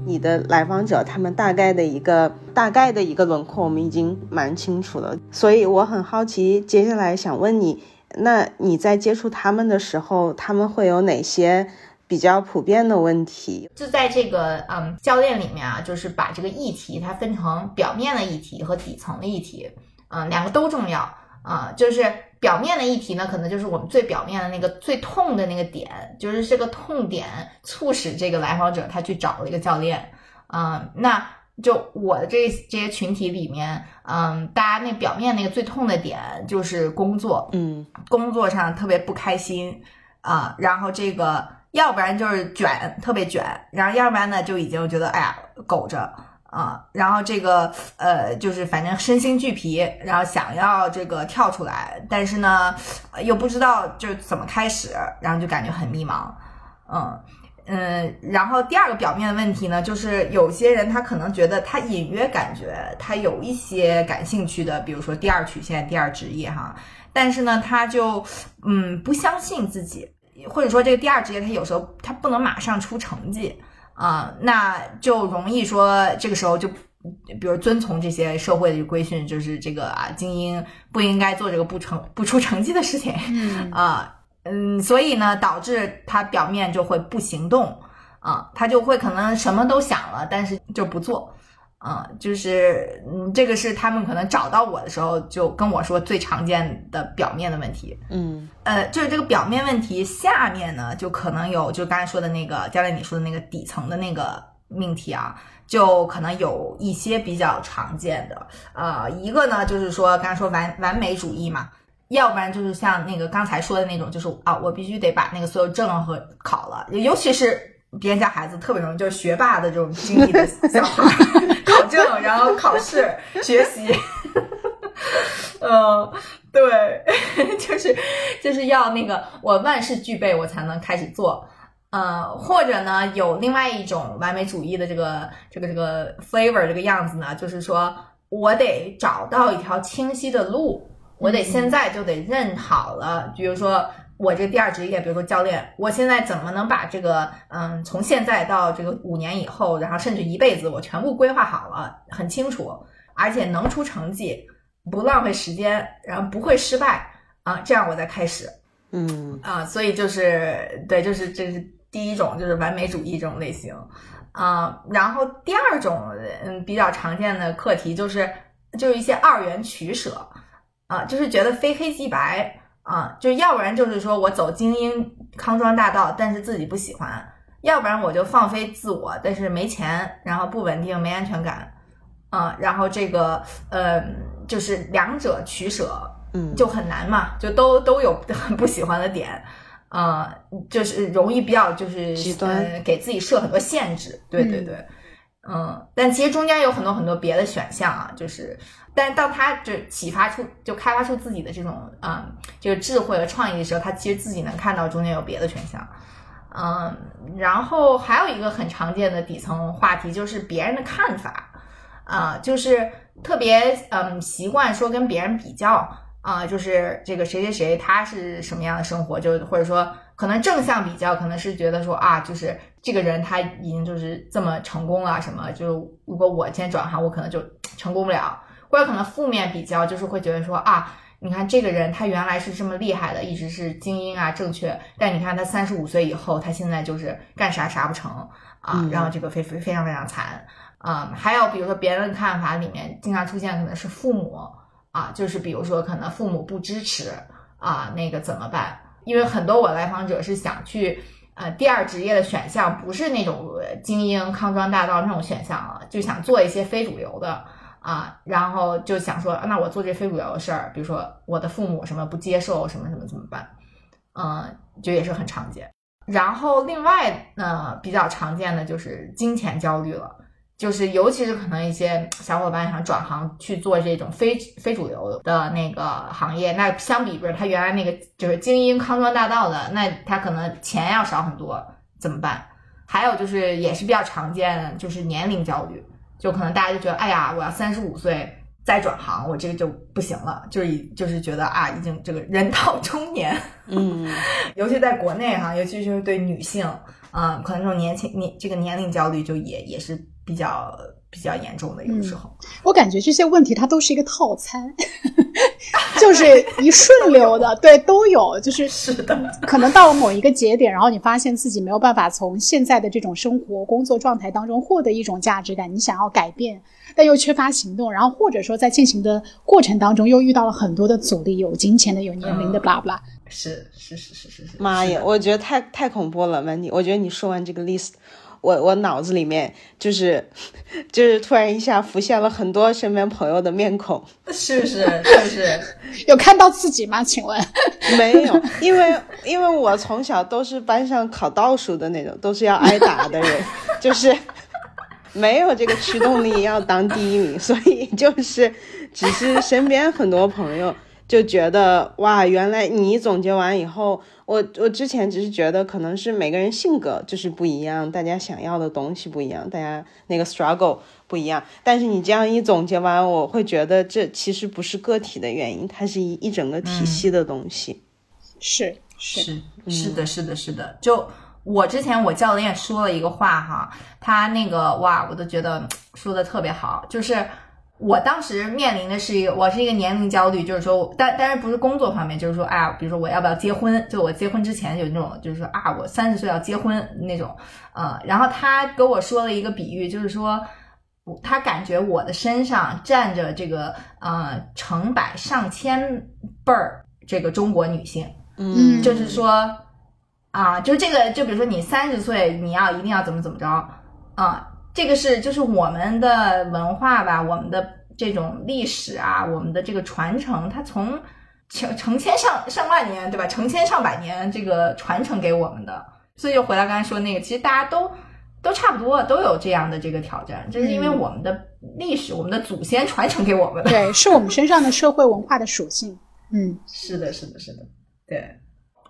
你的来访者，他们大概的一个大概的一个轮廓，我们已经蛮清楚了。所以我很好奇，接下来想问你，那你在接触他们的时候，他们会有哪些比较普遍的问题？就在这个嗯教练里面啊，就是把这个议题它分成表面的议题和底层的议题。嗯、两个都重要啊、就是表面的议题呢，可能就是我们最表面的那个最痛的那个点，就是这个痛点促使这个来访者他去找了一个教练，嗯、那就我的这这些群体里面，嗯，大家那表面那个最痛的点就是工作，嗯。工作上特别不开心啊、然后这个要不然就是卷，特别卷，然后要不然呢就已经觉得哎呀苟着啊、然后这个呃就是反正身心俱疲，然后想要这个跳出来，但是呢又不知道就怎么开始，然后就感觉很迷茫，嗯。嗯，然后第二个表面的问题呢，就是有些人他可能觉得他隐约感觉他有一些感兴趣的，比如说第二曲线、第二职业哈，但是呢，他就嗯不相信自己，或者说这个第二职业他有时候他不能马上出成绩啊、那就容易说这个时候就。比如遵从这些社会的规训，就是这个啊，精英不应该做这个不成不出成绩的事情，嗯 啊，嗯，所以呢，导致他表面就会不行动啊，他就会可能什么都想了，但是就不做啊，就是嗯，这个是他们可能找到我的时候就跟我说最常见的表面的问题。嗯呃，就是这个表面问题，下面呢就可能有，就刚才说的那个教练你说的那个底层的那个命题啊，就可能有一些比较常见的。呃，一个呢就是说，刚才说完完美主义嘛，要不然就是像那个刚才说的那种，就是啊，我必须得把那个所有证和考了，尤其是别人家孩子特别容易，就是学霸的这种经历的小孩儿，考证，然后考试学习。嗯，对，就是就是要那个我万事俱备，我才能开始做。呃，或者呢，有另外一种完美主义的这个这个这个 flavor 这个样子呢，就是说我得找到一条清晰的路，我得现在就得认好了。比如说我这第二职业，比如说教练，我现在怎么能把这个嗯，从现在到这个五年以后，然后甚至一辈子，我全部规划好了，很清楚，而且能出成绩，不浪费时间，然后不会失败啊，这样我再开始。嗯啊，所以就是对，就是这是第一种，就是完美主义这种类型啊。然后第二种，嗯，比较常见的课题就是就是一些二元取舍啊，就是觉得非黑即白啊，就要不然就是说我走精英康庄大道，但是自己不喜欢；要不然我就放飞自我，但是没钱，然后不稳定，没安全感啊。然后这个呃，就是两者取舍，嗯，就很难嘛，就都都有很不喜欢的点，呃，就是容易比较就是极端呃，给自己设很多限制，对对对，嗯，嗯但其实中间有很多很多别的选项啊，就是，但当他就启发出就开发出自己的这种啊、这个智慧和创意的时候，他其实自己能看到中间有别的选项。嗯，然后还有一个很常见的底层话题就是别人的看法，啊、就是特别嗯习惯说跟别人比较啊、就是这个谁谁谁他是什么样的生活，就或者说可能正向比较，可能是觉得说啊，就是这个人他已经就是这么成功了，什么就如果我先转行，我可能就成功不了，或者可能负面比较，就是会觉得说啊。你看这个人，他原来是这么厉害的，一直是精英啊，正确。但你看他三十五岁以后，他现在就是干啥啥不成啊，嗯然后这个非非非常非常惨啊、还有比如说别人的看法里面经常出现可能是父母啊，就是比如说可能父母不支持啊，那个怎么办？因为很多我来访者是想去呃第二职业的选项，不是那种精英康庄大道那种选项了，就想做一些非主流的。啊，然后就想说，那我做这非主流的事儿，比如说我的父母什么不接受，什么什么怎么办？嗯，就也是很常见。然后另外呢，比较常见的就是金钱焦虑了，就是尤其是可能一些小伙伴想转行去做这种非非主流的那个行业，那相比不是他原来那个就是精英康庄大道的，那他可能钱要少很多，怎么办？还有就是也是比较常见，就是年龄焦虑。就可能大家就觉得，哎呀，我要三十五岁再转行，我这个就不行了，就是已就是觉得啊，已经这个人到中年，嗯 尤其在国内哈，尤其是对女性，嗯，可能这种年轻年这个年龄焦虑就也也是比较比较严重的，有的时候。我感觉这些问题它都是一个套餐，就是一顺流的，对，都有，就是是的，可能到了某一个节点，然后你发现自己没有办法从现在的这种生活工作状态当中获得一种价值感，你想要改变，但又缺乏行动，然后或者说在进行的过程当中又遇到了很多的阻力，有金钱的，有年龄的，巴拉巴拉。是是是是是是。妈呀，我觉得太太恐怖了，Mandy。我觉得你说完这个 list，我我脑子里面就是就是突然一下浮现了很多身边朋友的面孔。是 不是？是不是？有看到自己吗？请问？没有，因为因为我从小都是班上考倒数的那种，都是要挨打的人，就是没有这个驱动力要当第一名，所以就是只是身边很多朋友。就觉得哇，原来你总结完以后，我我之前只是觉得可能是每个人性格就是不一样，大家想要的东西不一样，大家那个 struggle 不一样。但是你这样一总结完，我会觉得这其实不是个体的原因，它是一一整个体系的东西。是是是的，是的，是的。就我之前我教练说了一个话哈，他那个哇，我都觉得说的特别好，就是。我当时面临的是一个，我是一个年龄焦虑，就是说，但但是不是工作方面，就是说，哎，比如说我要不要结婚？就我结婚之前有那种，就是说啊，我三十岁要结婚那种，呃，然后他给我说了一个比喻，就是说，他感觉我的身上站着这个呃成百上千辈儿这个中国女性，嗯，就是说啊，就这个，就比如说你三十岁，你要一定要怎么怎么着啊。这个是就是我们的文化吧，我们的这种历史啊，我们的这个传承，它从成成千上上万年，对吧？成千上百年这个传承给我们的，所以就回到刚才说那个，其实大家都都差不多，都有这样的这个挑战，这是因为我们的历史，我们的祖先传承给我们的，对，是我们身上的社会文化的属性。嗯，是的，是的，是的，对。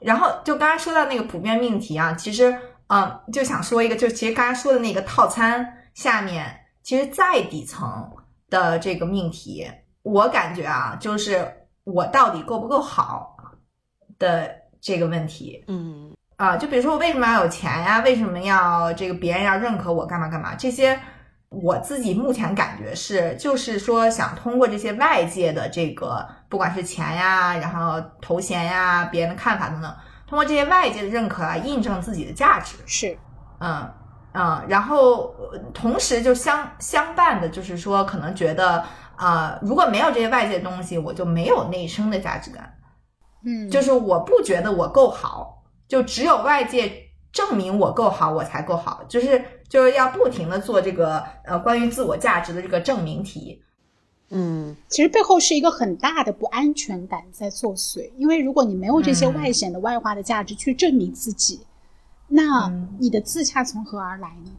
然后就刚刚说到那个普遍命题啊，其实。嗯，就想说一个，就其实刚刚说的那个套餐下面，其实再底层的这个命题，我感觉啊，就是我到底够不够好的这个问题。嗯，啊，就比如说我为什么要有钱呀？为什么要这个别人要认可我干嘛干嘛？这些我自己目前感觉是，就是说想通过这些外界的这个，不管是钱呀，然后头衔呀，别人的看法等等。通过这些外界的认可来印证自己的价值，是，嗯嗯，然后同时就相相伴的，就是说可能觉得啊，如果没有这些外界的东西，我就没有内生的价值感，嗯，就是我不觉得我够好，就只有外界证明我够好，我才够好，就是就是要不停的做这个呃关于自我价值的这个证明题。嗯，其实背后是一个很大的不安全感在作祟，因为如果你没有这些外显的外化的价值去证明自己，那你的自洽从何而来呢？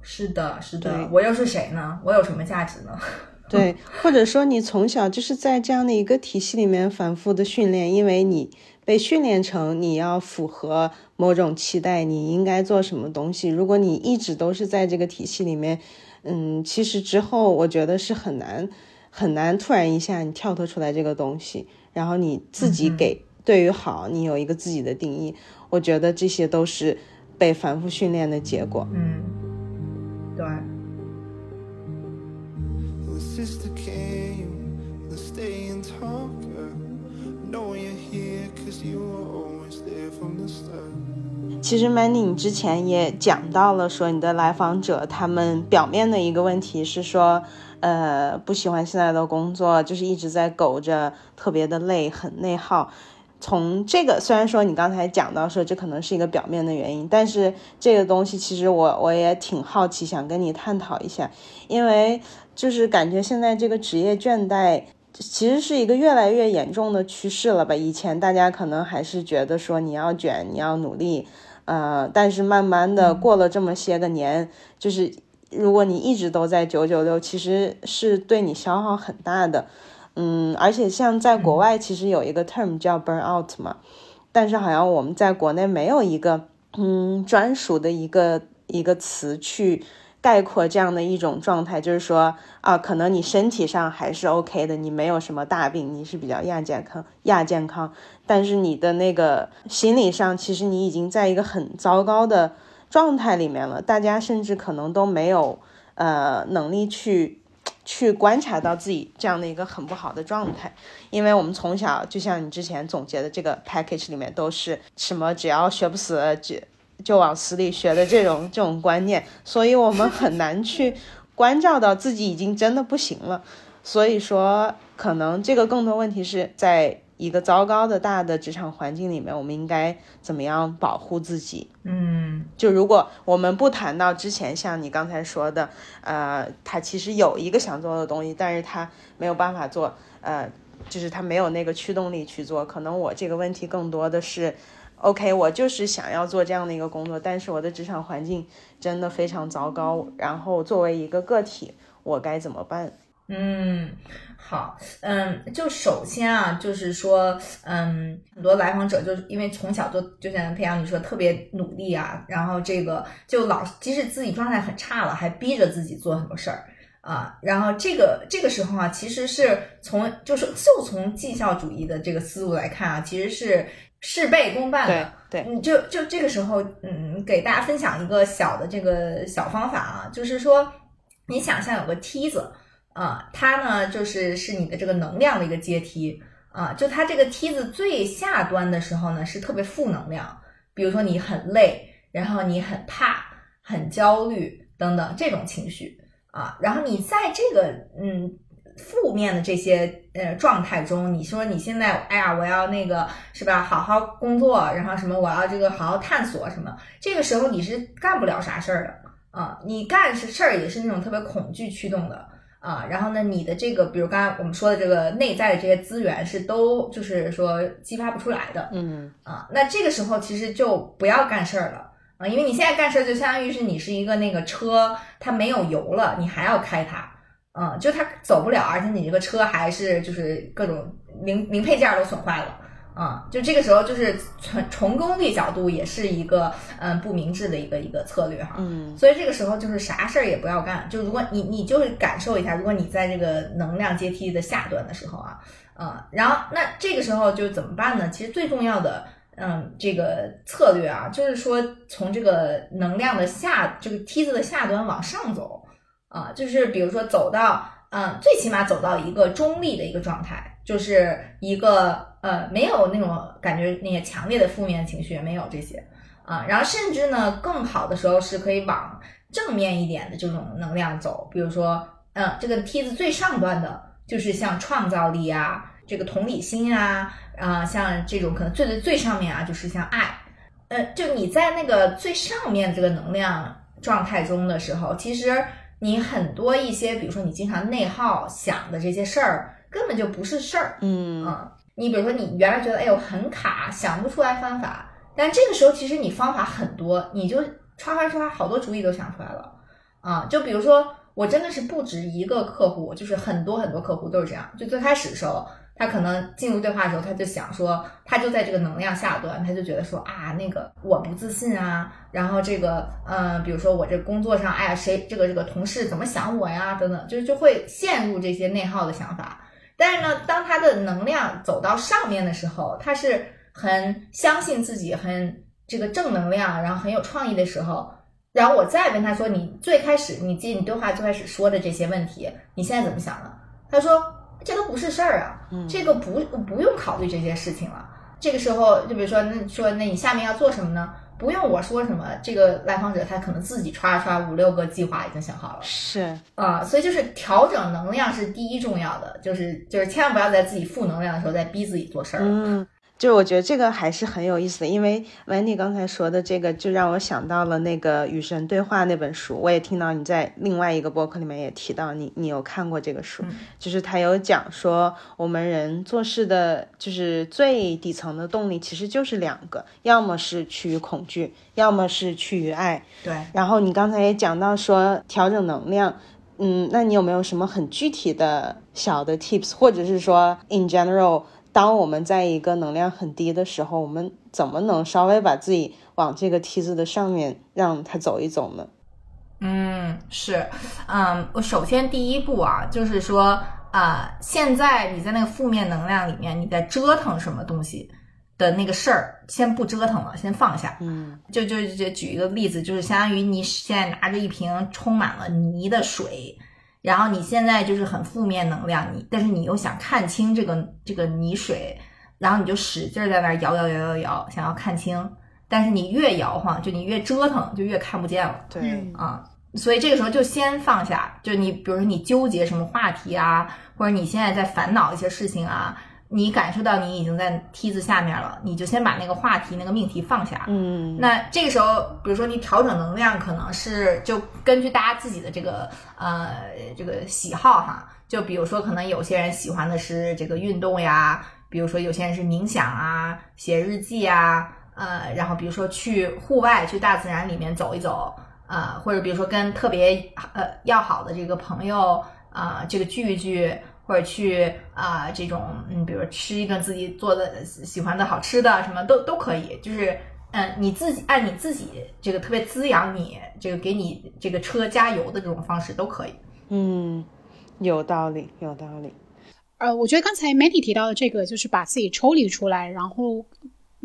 是的，是的，我又是谁呢？我有什么价值呢？对，或者说你从小就是在这样的一个体系里面反复的训练，因为你被训练成你要符合某种期待，你应该做什么东西。如果你一直都是在这个体系里面，嗯，其实之后我觉得是很难。很难突然一下你跳脱出来这个东西，然后你自己给对于好，你有一个自己的定义。我觉得这些都是被反复训练的结果。嗯，对。其实，Mandy，你之前也讲到了，说你的来访者他们表面的一个问题是说。呃，不喜欢现在的工作，就是一直在苟着，特别的累，很内耗。从这个，虽然说你刚才讲到说这可能是一个表面的原因，但是这个东西其实我我也挺好奇，想跟你探讨一下，因为就是感觉现在这个职业倦怠其实是一个越来越严重的趋势了吧？以前大家可能还是觉得说你要卷，你要努力，呃，但是慢慢的过了这么些个年，就是。如果你一直都在九九六，其实是对你消耗很大的，嗯，而且像在国外，其实有一个 term 叫 burn out 嘛，但是好像我们在国内没有一个嗯专属的一个一个词去概括这样的一种状态，就是说啊，可能你身体上还是 OK 的，你没有什么大病，你是比较亚健康亚健康，但是你的那个心理上，其实你已经在一个很糟糕的。状态里面了，大家甚至可能都没有，呃能力去去观察到自己这样的一个很不好的状态，因为我们从小就像你之前总结的这个 package 里面都是什么只要学不死就就往死里学的这种这种观念，所以我们很难去关照到自己已经真的不行了。所以说，可能这个更多问题是在一个糟糕的大的职场环境里面，我们应该怎么样保护自己？嗯就如果我们不谈到之前像你刚才说的，呃，他其实有一个想做的东西，但是他没有办法做，呃，就是他没有那个驱动力去做。可能我这个问题更多的是，OK，我就是想要做这样的一个工作，但是我的职场环境真的非常糟糕。然后作为一个个体，我该怎么办？嗯，好，嗯，就首先啊，就是说，嗯，很多来访者就是因为从小就就像培养你说特别努力啊，然后这个就老即使自己状态很差了，还逼着自己做很多事儿啊，然后这个这个时候啊，其实是从就是就从绩效主义的这个思路来看啊，其实是事倍功半的。对对，嗯，就就这个时候，嗯，给大家分享一个小的这个小方法啊，就是说，你想象有个梯子啊，它呢就是是你的这个能量的一个阶梯啊，就它这个梯子最下端的时候呢是特别负能量，比如说你很累，然后你很怕、很焦虑等等这种情绪啊，然后你在这个嗯负面的这些呃状态中，你说你现在哎呀，我要那个是吧，好好工作，然后什么我要这个好好探索什么，这个时候你是干不了啥事儿的啊，你干是事儿也是那种特别恐惧驱动的。啊，然后呢，你的这个，比如刚才我们说的这个内在的这些资源是都就是说激发不出来的，嗯啊，那这个时候其实就不要干事儿了啊，因为你现在干事儿就相当于是你是一个那个车，它没有油了，你还要开它，嗯，就它走不了，而且你这个车还是就是各种零零配件儿都损坏了。啊、就这个时候，就是从从功利角度，也是一个嗯不明智的一个一个策略哈。嗯所以这个时候就是啥事儿也不要干。就如果你你就是感受一下，如果你在这个能量阶梯的下端的时候啊，啊、然后那这个时候就怎么办呢？其实最重要的，嗯，这个策略啊，就是说从这个能量的下这个梯子的下端往上走啊、就是比如说走到嗯，最起码走到一个中立的一个状态，就是一个呃没有那种感觉那些强烈的负面情绪，没有这些。啊，然后甚至呢，更好的时候是可以往正面一点的这种能量走，比如说，嗯，这个梯子最上端的就是像创造力啊，这个同理心啊，啊、像这种可能最最最上面啊，就是像爱，呃，就你在那个最上面这个能量状态中的时候，其实你很多一些，比如说你经常内耗想的这些事儿，根本就不是事儿，嗯嗯，你比如说你原来觉得哎呦很卡，想不出来方法，但这个时候其实你方法很多，你就刷刷刷好多主意都想出来了啊。就比如说我真的是不止一个客户，就是很多很多客户都是这样。就最开始的时候，他可能进入对话的时候，他就想说，他就在这个能量下端，他就觉得说啊，那个我不自信啊，然后这个嗯、比如说我这工作上，哎呀，谁这个这个同事怎么想我呀，等等，就就会陷入这些内耗的想法。但是呢，当他的能量走到上面的时候，他是很相信自己，很这个正能量，然后很有创意的时候，然后我再问他说：“你最开始你记你对话最开始说的这些问题，你现在怎么想的？”他说：“这都不是事儿啊，这个不不用考虑这些事情了。”这个时候，就比如说，那说那你下面要做什么呢？不用我说什么，这个来访者他可能自己刷刷五六个计划已经想好了。是，啊，所以就是调整能量是第一重要的，就是就是千万不要在自己负能量的时候再逼自己做事儿。嗯，就是我觉得这个还是很有意思的，因为 Wendy 刚才说的这个，就让我想到了那个《与神对话》那本书。我也听到你在另外一个博客里面也提到你，你有看过这个书，就是他有讲说，我们人做事的，就是最底层的动力其实就是两个，要么是趋于恐惧，要么是趋于爱。对，然后你刚才也讲到说调整能量，嗯，那你有没有什么很具体的小的 tips，或者是说 in general，当我们在一个能量很低的时候，我们怎么能稍微把自己往这个梯子的上面让它走一走呢？嗯，是，嗯，我首先第一步啊，就是说啊、现在你在那个负面能量里面，你在折腾什么东西的那个事儿先不折腾了，先放下。嗯就就就举一个例子，就是相当于你现在拿着一瓶充满了泥的水，然后你现在就是很负面能量，你但是你又想看清这个这个泥水，然后你就使劲儿在那儿摇摇摇摇摇，想要看清，但是你越摇晃，就你越折腾，就越看不见了。对，嗯啊，所以这个时候就先放下，就你比如说你纠结什么话题啊，或者你现在在烦恼一些事情啊，你感受到你已经在梯子下面了，你就先把那个话题、那个命题放下。嗯那这个时候，比如说你调整能量，可能是就根据大家自己的这个呃这个喜好哈，就比如说可能有些人喜欢的是这个运动呀，比如说有些人是冥想啊、写日记啊，呃，然后比如说去户外、去大自然里面走一走，呃，或者比如说跟特别呃要好的这个朋友啊、呃这个聚一聚。或者去啊、这种嗯，比如吃一顿自己做的喜欢的好吃的，什么都都可以，就是嗯，你自己按你自己这个特别滋养你，这个给你这个车加油的这种方式都可以。嗯，有道理，有道理。呃，我觉得刚才 Mandy 提到的这个，就是把自己抽离出来，然后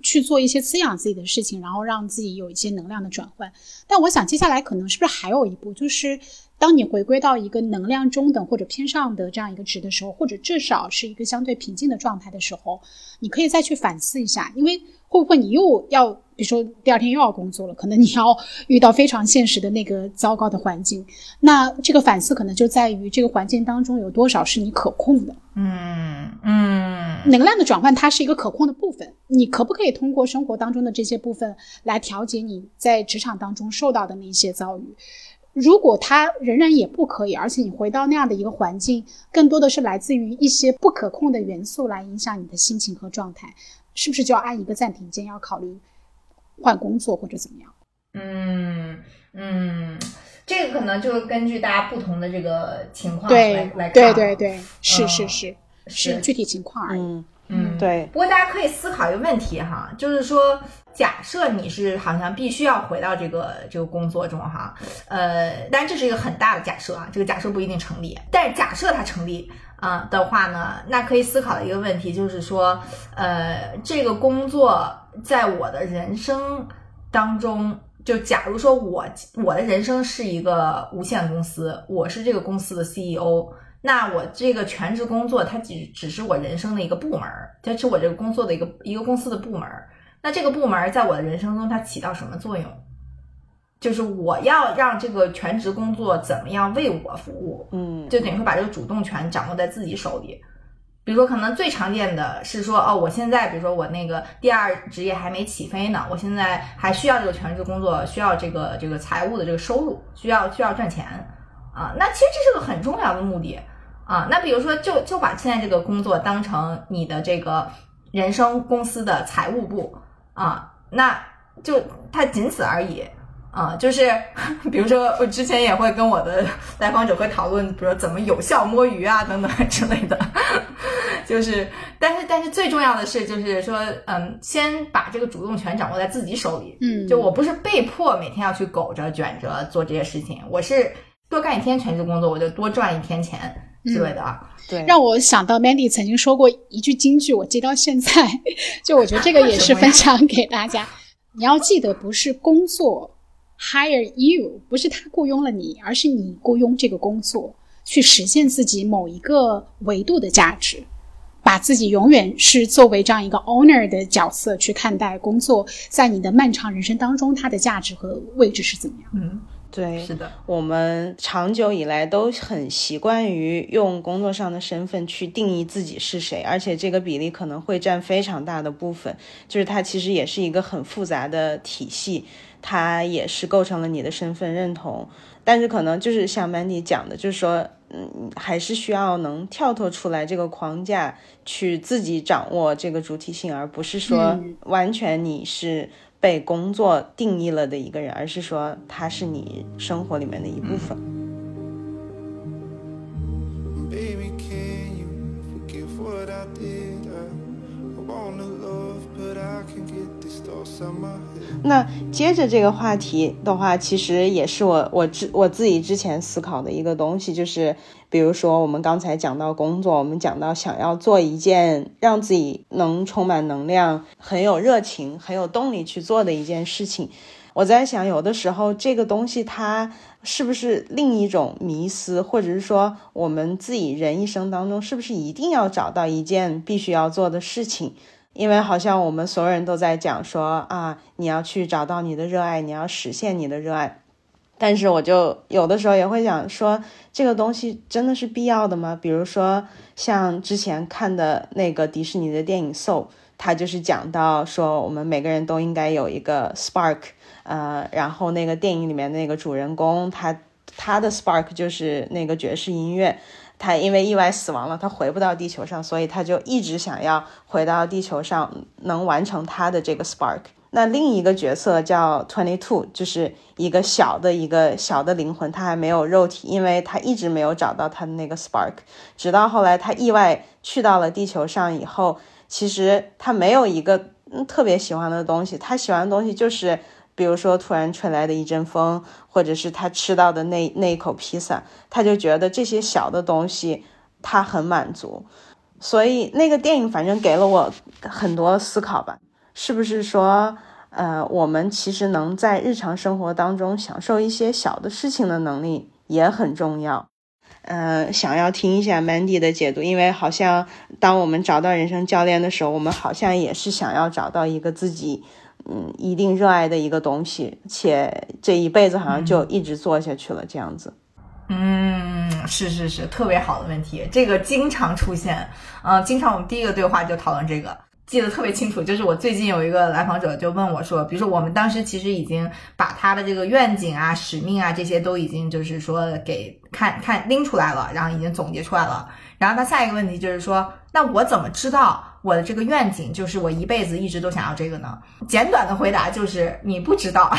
去做一些滋养自己的事情，然后让自己有一些能量的转换。但我想接下来可能是不是还有一步，就是当你回归到一个能量中等或者偏上的这样一个值的时候，或者至少是一个相对平静的状态的时候，你可以再去反思一下，因为会不会你又要，比如说第二天又要工作了，可能你要遇到非常现实的那个糟糕的环境，那这个反思可能就在于这个环境当中有多少是你可控的。嗯嗯能量的转换，它是一个可控的部分。你可不可以通过生活当中的这些部分来调节你在职场当中受到的那些遭遇？如果它仍然也不可以，而且你回到那样的一个环境，更多的是来自于一些不可控的元素来影响你的心情和状态，是不是就要按一个暂停键，要考虑换工作或者怎么样？嗯嗯，这个可能就是根据大家不同的这个情况对来来看。对对对，是嗯是是是是具体情况而已。嗯，嗯，对，不过大家可以思考一个问题哈，就是说，假设你是好像必须要回到这个这个工作中哈，呃，当然这是一个很大的假设啊，这个假设不一定成立，但是假设它成立啊、的话呢，那可以思考的一个问题就是说，呃，这个工作在我的人生当中。就假如说我我的人生是一个无限公司，我是这个公司的 CEO，那我这个全职工作，它只只是我人生的一个部门儿，它是我这个工作的一个一个公司的部门儿。那这个部门儿在我的人生中，它起到什么作用？就是我要让这个全职工作怎么样为我服务，嗯就等于说把这个主动权掌握在自己手里。比如说，可能最常见的是说，哦，我现在比如说我那个第二职业还没起飞呢，我现在还需要这个全职工作，需要这个这个财务的这个收入，需要需要赚钱啊。那其实这是个很重要的目的啊。那比如说就，就把现在这个工作当成你的这个人生公司的财务部啊，那就它仅此而已。啊，就是 比如说，我之前也会跟我的来访者会讨论，比如说怎么有效摸鱼啊等等之类的。就是，但是但是最重要的是，就是说，嗯，先把这个主动权掌握在自己手里。嗯就我不是被迫每天要去苟着卷着做这些事情，我是多干一天全职工作，我就多赚一天钱之类的啊。对，让我想到 Mandy 曾经说过一句金句，我记到现在，就我觉得这个也是分享给大家。你要记得，不是工作 hire you，不是他雇佣了你，而是你雇佣这个工作去实现自己某一个维度的价值。把自己永远是作为这样一个 owner 的角色去看待工作，在你的漫长人生当中，它的价值和位置是怎么样？嗯，对，是的，我们长久以来都很习惯于用工作上的身份去定义自己是谁，而且这个比例可能会占非常大的部分。就是它其实也是一个很复杂的体系，它也是构成了你的身份认同。但是可能就是像 Mandy 讲的，就是说，嗯，还是需要能跳脱出来这个框架，去自己掌握这个主体性，而不是说嗯完全你是。被工作定义了的一个人，而是说他是你生活里面的一部分。Baby, 那接着这个话题的话，其实也是我我之我自己之前思考的一个东西，就是比如说我们刚才讲到工作，我们讲到想要做一件让自己能充满能量、很有热情、很有动力去做的一件事情。我在想，有的时候这个东西它是不是另一种迷思，或者是说我们自己人一生当中是不是一定要找到一件必须要做的事情？因为好像我们所有人都在讲说啊，你要去找到你的热爱，你要实现你的热爱。但是我就有的时候也会想说，这个东西真的是必要的吗？比如说像之前看的那个迪士尼的电影《Soul》，它就是讲到说我们每个人都应该有一个 spark，呃，然后那个电影里面那个主人公他他的 spark 就是那个爵士音乐。他因为意外死亡了，他回不到地球上，所以他就一直想要回到地球上，能完成他的这个 spark。那另一个角色叫 Twenty Two，就是一个小的一个小的灵魂，他还没有肉体，因为他一直没有找到他的那个 spark。直到后来他意外去到了地球上以后，其实他没有一个特别喜欢的东西，他喜欢的东西就是。比如说，突然吹来的一阵风，或者是他吃到的那那一口披萨，他就觉得这些小的东西他很满足。所以那个电影反正给了我很多思考吧，是不是说，呃，我们其实能在日常生活当中享受一些小的事情的能力也很重要。呃，想要听一下 Mandy 的解读，因为好像当我们找到人生教练的时候，我们好像也是想要找到一个自己。嗯，一定热爱的一个东西，且这一辈子好像就一直做下去了，这样子。嗯，是是是，特别好的问题，这个经常出现。嗯，经常我们第一个对话就讨论这个，记得特别清楚。就是我最近有一个来访者就问我说，比如说我们当时其实已经把他的这个愿景啊、使命啊这些都已经就是说给看看拎出来了，然后已经总结出来了。然后他下一个问题就是说，那我怎么知道？我的这个愿景就是我一辈子一直都想要这个呢。简短的回答就是你不知道，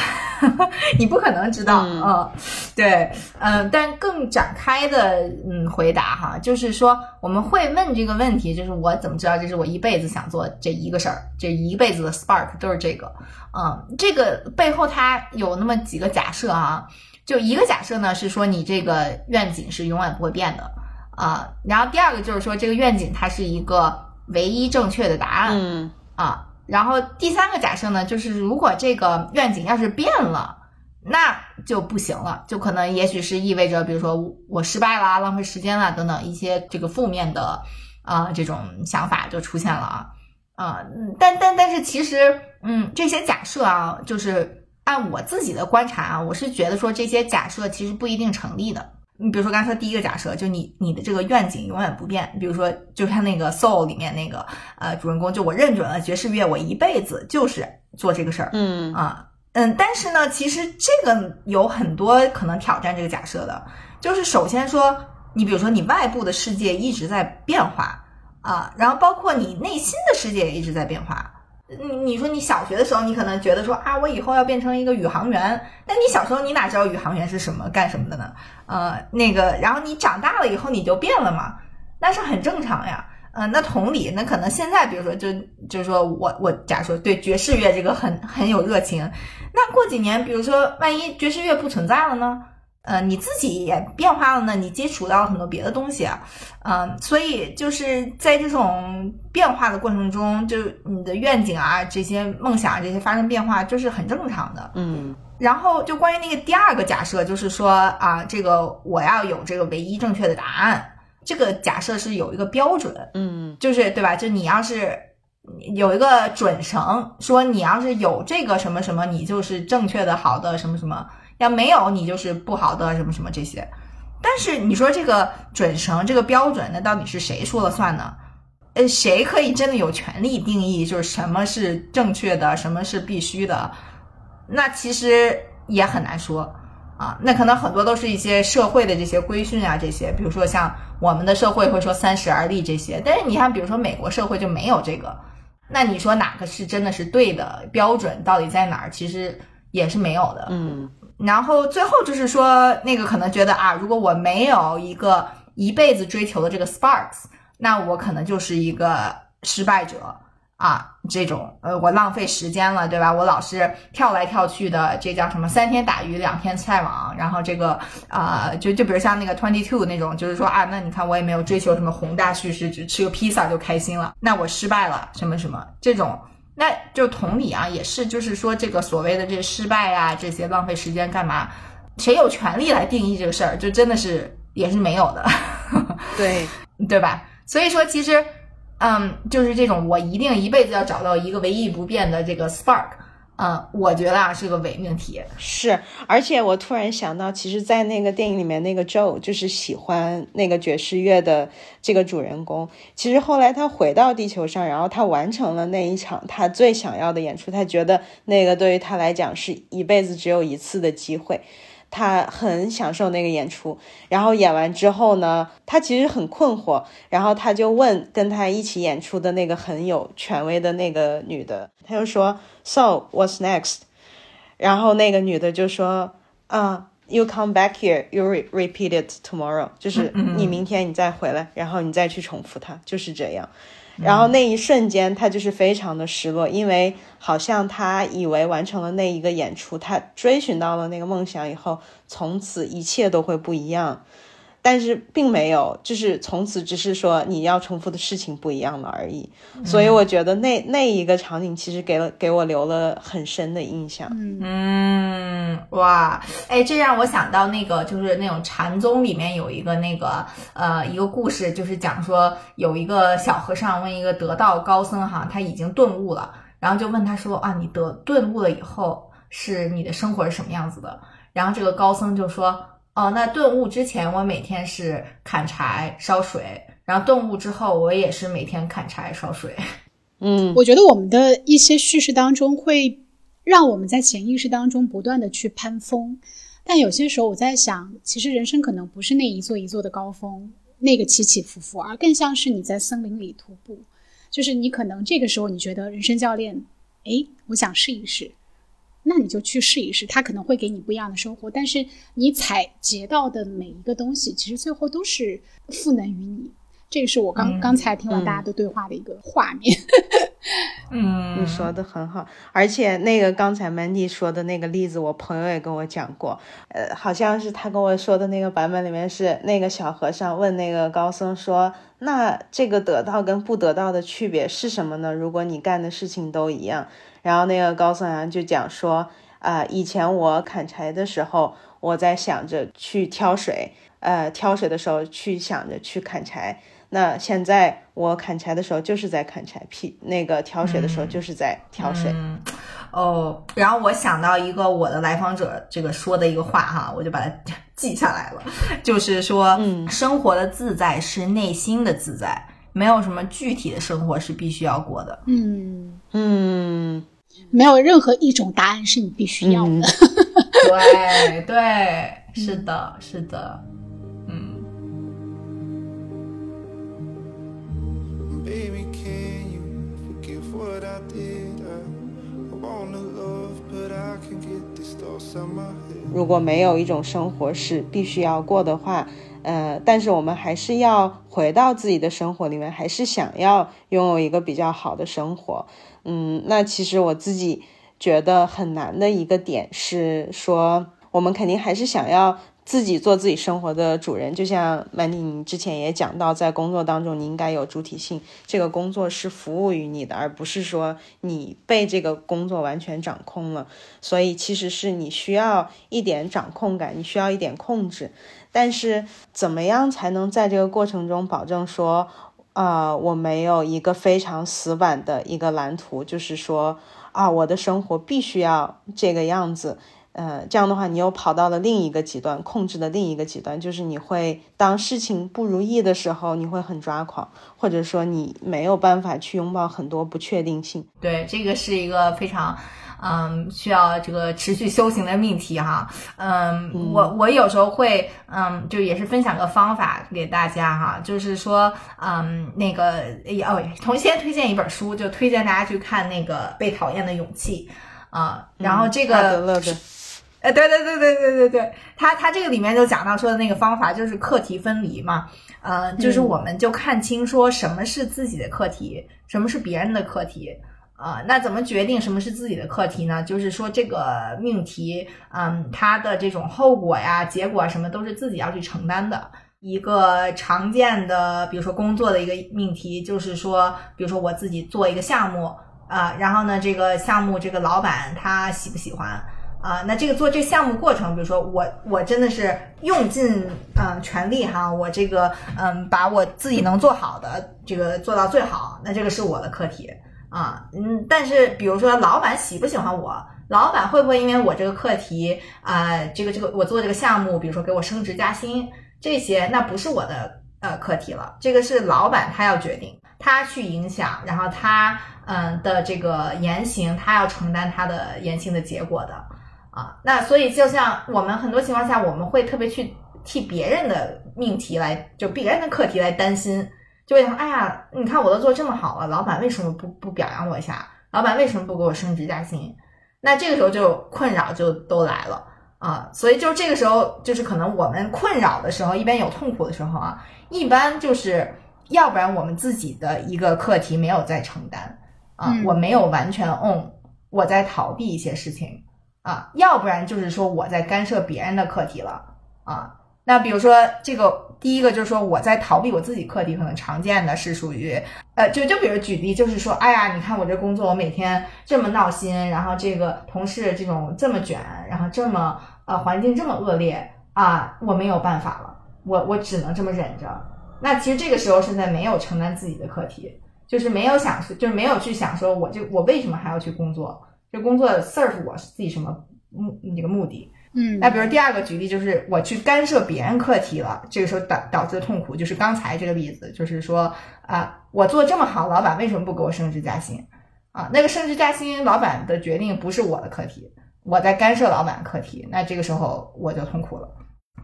你不可能知道。嗯，对，嗯，但更展开的嗯回答哈，就是说我们会问这个问题，就是我怎么知道这是我一辈子想做这一个事儿，这一辈子的 spark 都是这个。嗯，这个背后它有那么几个假设啊，就一个假设呢是说你这个愿景是永远不会变的啊，然后第二个就是说这个愿景它是一个。唯一正确的答案，嗯。啊，然后第三个假设呢，就是如果这个愿景要是变了，那就不行了，就可能也许是意味着，比如说我失败了，浪费时间了等等一些这个负面的啊这种想法就出现了啊。啊，但但但是其实，嗯，这些假设啊，就是按我自己的观察啊，我是觉得说这些假设其实不一定成立的。你比如说刚才说第一个假设，就你你的这个愿景永远不变。比如说，就像那个 Soul 里面那个呃主人公，就我认准了爵士乐，我一辈子就是做这个事儿。嗯啊嗯，但是呢，其实这个有很多可能挑战这个假设的，就是首先说，你比如说你外部的世界一直在变化啊，然后包括你内心的世界也一直在变化。你你说你小学的时候，你可能觉得说啊，我以后要变成一个宇航员。那你小时候你哪知道宇航员是什么干什么的呢？呃，那个，然后你长大了以后你就变了嘛，那是很正常呀。呃，那同理，那可能现在比如说就就是说我我假如说对爵士乐这个很很有热情，那过几年比如说万一爵士乐不存在了呢？呃，你自己也变化了呢，你接触到了很多别的东西啊，嗯，所以就是在这种变化的过程中，就你的愿景啊、这些梦想啊、这些发生变化，这是很正常的，嗯。然后就关于那个第二个假设，就是说啊，这个我要有这个唯一正确的答案，这个假设是有一个标准，嗯，就是对吧？就你要是有一个准绳，说你要是有这个什么什么，你就是正确的、好的什么什么。要没有你就是不好的什么什么这些，但是你说这个准绳这个标准，那到底是谁说了算呢？呃，谁可以真的有权利定义就是什么是正确的，什么是必须的？那其实也很难说啊。那可能很多都是一些社会的这些规训啊，这些，比如说像我们的社会会说三十而立这些，但是你看，比如说美国社会就没有这个。那你说哪个是真的是对的标准到底在哪儿？其实也是没有的。嗯。然后最后就是说，那个可能觉得啊，如果我没有一个一辈子追求的这个 sparks，那我可能就是一个失败者啊，这种呃，我浪费时间了，对吧？我老是跳来跳去的，这叫什么？三天打鱼两天晒网。然后这个啊、就就比如像那个 Twenty Two 那种，就是说啊，那你看我也没有追求什么宏大叙事，只吃个披萨就开心了，那我失败了，什么什么这种。那就同理啊，也是，就是说这个所谓的这失败啊，这些浪费时间干嘛？谁有权利来定义这个事儿？就真的是也是没有的。对，对吧？所以说，其实，嗯，就是这种我一定一辈子要找到一个唯一不变的这个 spark，嗯，我觉得啊是个伪命题。是，而且我突然想到，其实，在那个电影里面，那个 Joe 就是喜欢那个爵士乐的这个主人公。其实后来他回到地球上，然后他完成了那一场他最想要的演出，他觉得那个对于他来讲是一辈子只有一次的机会。他很享受那个演出，然后演完之后呢，他其实很困惑，然后他就问跟他一起演出的那个很有权威的那个女的，他就说，So what's next？然后那个女的就说，啊、y o u come back here, you re repeat it tomorrow，就是你明天你再回来，然后你再去重复它，就是这样。然后那一瞬间，他就是非常的失落，因为好像他以为完成了那一个演出，他追寻到了那个梦想以后，从此一切都会不一样。但是并没有，就是从此只是说你要重复的事情不一样了而已。所以我觉得那那一个场景其实给了给我留了很深的印象。嗯，哇，哎，这让我想到那个，就是那种禅宗里面有一个那个呃一个故事，就是讲说有一个小和尚问一个得道高僧哈，他已经顿悟了，然后就问他说啊，你得顿悟了以后，是你的生活是什么样子的？然后这个高僧就说，哦，那顿悟之前我每天是砍柴烧水，然后顿悟之后我也是每天砍柴烧水。嗯，我觉得我们的一些叙事当中会让我们在潜意识当中不断的去攀峰，但有些时候我在想，其实人生可能不是那一座一座的高峰，那个起起伏伏，而更像是你在森林里徒步，就是你可能这个时候你觉得人生教练，诶，我想试一试。那你就去试一试，它可能会给你不一样的收获。但是你采集到的每一个东西，其实最后都是赋能于你。这个是我刚、嗯刚才听完大家的对话的一个画面。嗯，你说的很好，而且那个刚才 Mandy 说的那个例子，我朋友也跟我讲过，呃，好像是他跟我说的那个版本里面是那个小和尚问那个高僧说，那这个得到跟不得到的区别是什么呢？如果你干的事情都一样，然后那个高僧好像就讲说，啊、以前我砍柴的时候，我在想着去挑水，呃，挑水的时候去想着去砍柴。那现在我砍柴的时候就是在砍柴，劈那个挑水的时候就是在挑水。嗯，哦，然后我想到一个我的来访者这个说的一个话哈，我就把它记下来了，就是说，嗯。生活的自在是内心的自在，没有什么具体的生活是必须要过的。嗯，嗯，没有任何一种答案是你必须要的。嗯。对对，是的，是的，Baby, can you forgive what I did? I, I wanna love, but I can get these thoughts out my head. 如果没有一种生活是必须要过的话，呃，但是我们还是要回到自己的生活里面，还是想要拥有一个比较好的生活。嗯，那其实我自己觉得很难的一个点是说，我们肯定还是想要自己做自己生活的主人。就像曼妮，你之前也讲到，在工作当中你应该有主体性，这个工作是服务于你的，而不是说你被这个工作完全掌控了。所以其实是你需要一点掌控感，你需要一点控制。但是怎么样才能在这个过程中保证说，啊、我没有一个非常死板的一个蓝图，就是说啊，我的生活必须要这个样子。呃，这样的话，你又跑到了另一个极端，控制的另一个极端，就是你会当事情不如意的时候，你会很抓狂，或者说你没有办法去拥抱很多不确定性。对，这个是一个非常，嗯，需要这个持续修行的命题哈。嗯，我我有时候会，嗯，就也是分享个方法给大家哈，就是说，嗯，那个哦，同先推荐一本书，就推荐大家去看那个《被讨厌的勇气》啊、然后这个呃，对对对对对对对，他他这个里面就讲到说的那个方法就是课题分离嘛，呃，就是我们就看清说什么是自己的课题，什么是别人的课题。啊、那怎么决定什么是自己的课题呢？就是说这个命题，嗯，它的这种后果呀、结果啊什么都是自己要去承担的。一个常见的，比如说工作的一个命题，就是说，比如说我自己做一个项目啊、然后呢，这个项目这个老板他喜不喜欢啊、那这个做这个项目过程，比如说我我真的是用尽嗯、全力哈，我这个嗯把我自己能做好的这个做到最好，那这个是我的课题啊，嗯，但是比如说老板喜不喜欢我，老板会不会因为我这个课题啊、这个这个我做这个项目，比如说给我升职加薪这些，那不是我的呃课题了，这个是老板他要决定，他去影响，然后他嗯的这个言行，他要承担他的言行的结果的啊。那所以就像我们很多情况下，我们会特别去替别人的命题来，就别人的课题来担心，就会想，哎呀，你看我都做这么好了，老板为什么不不表扬我一下？老板为什么不给我升职加薪？那这个时候就困扰就都来了。啊，所以就这个时候，就是可能我们困扰的时候，一边有痛苦的时候啊，一般就是要不然我们自己的一个课题没有在承担啊，嗯我没有完全 own，我在逃避一些事情啊，要不然就是说我在干涉别人的课题了啊。那比如说这个第一个就是说我在逃避我自己课题，可能常见的是属于呃，就就比如举例，就是说，哎呀，你看我这工作，我每天这么闹心，然后这个同事这种这么卷，然后这么呃环境这么恶劣啊，我没有办法了，我我只能这么忍着。那其实这个时候是在没有承担自己的课题，就是没有想，就是没有去想说，我这我为什么还要去工作？这工作 serve 我自己什么目那个目的？嗯，那比如第二个举例就是我去干涉别人课题了，这个时候导导致的痛苦，就是刚才这个例子，就是说啊，我做这么好，老板为什么不给我升职加薪？啊，那个升职加薪，老板的决定不是我的课题，我在干涉老板课题，那这个时候我就痛苦了。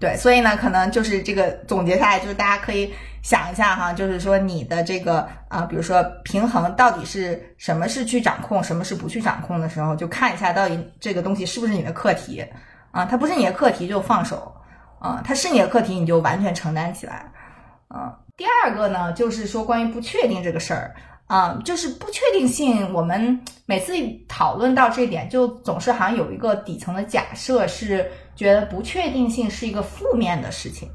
对，所以呢，可能就是这个总结下来，就是大家可以想一下哈，就是说你的这个啊、比如说平衡到底是什么是去掌控，什么是不去掌控的时候，就看一下到底这个东西是不是你的课题啊，它不是你的课题就放手啊，它是你的课题你就完全承担起来。嗯，第二个呢，就是说关于不确定这个事儿啊，就是不确定性，我们每次讨论到这点，就总是好像有一个底层的假设是觉得不确定性是一个负面的事情。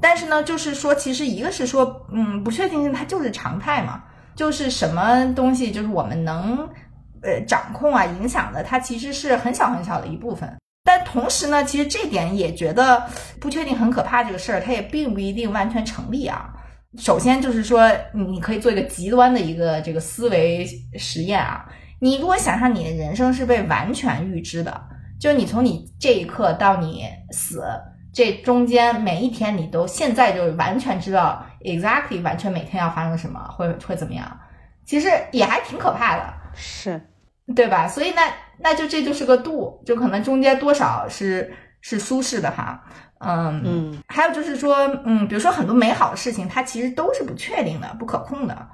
但是呢，就是说，其实一个是说，嗯，不确定性它就是常态嘛，就是什么东西就是我们能呃掌控啊、影响的，它其实是很小很小的一部分。但同时呢，其实这点也觉得不确定很可怕这个事儿，它也并不一定完全成立啊。首先就是说，你你可以做一个极端的一个这个思维实验啊。你如果想象你的人生是被完全预知的，就是你从你这一刻到你死这中间每一天，你都现在就完全知道 exactly 完全每天要发生什么，会会怎么样，其实也还挺可怕的。是，对吧？所以那那就这就是个度，就可能中间多少是是舒适的哈，嗯嗯还有就是说，嗯，比如说很多美好的事情，它其实都是不确定的、不可控的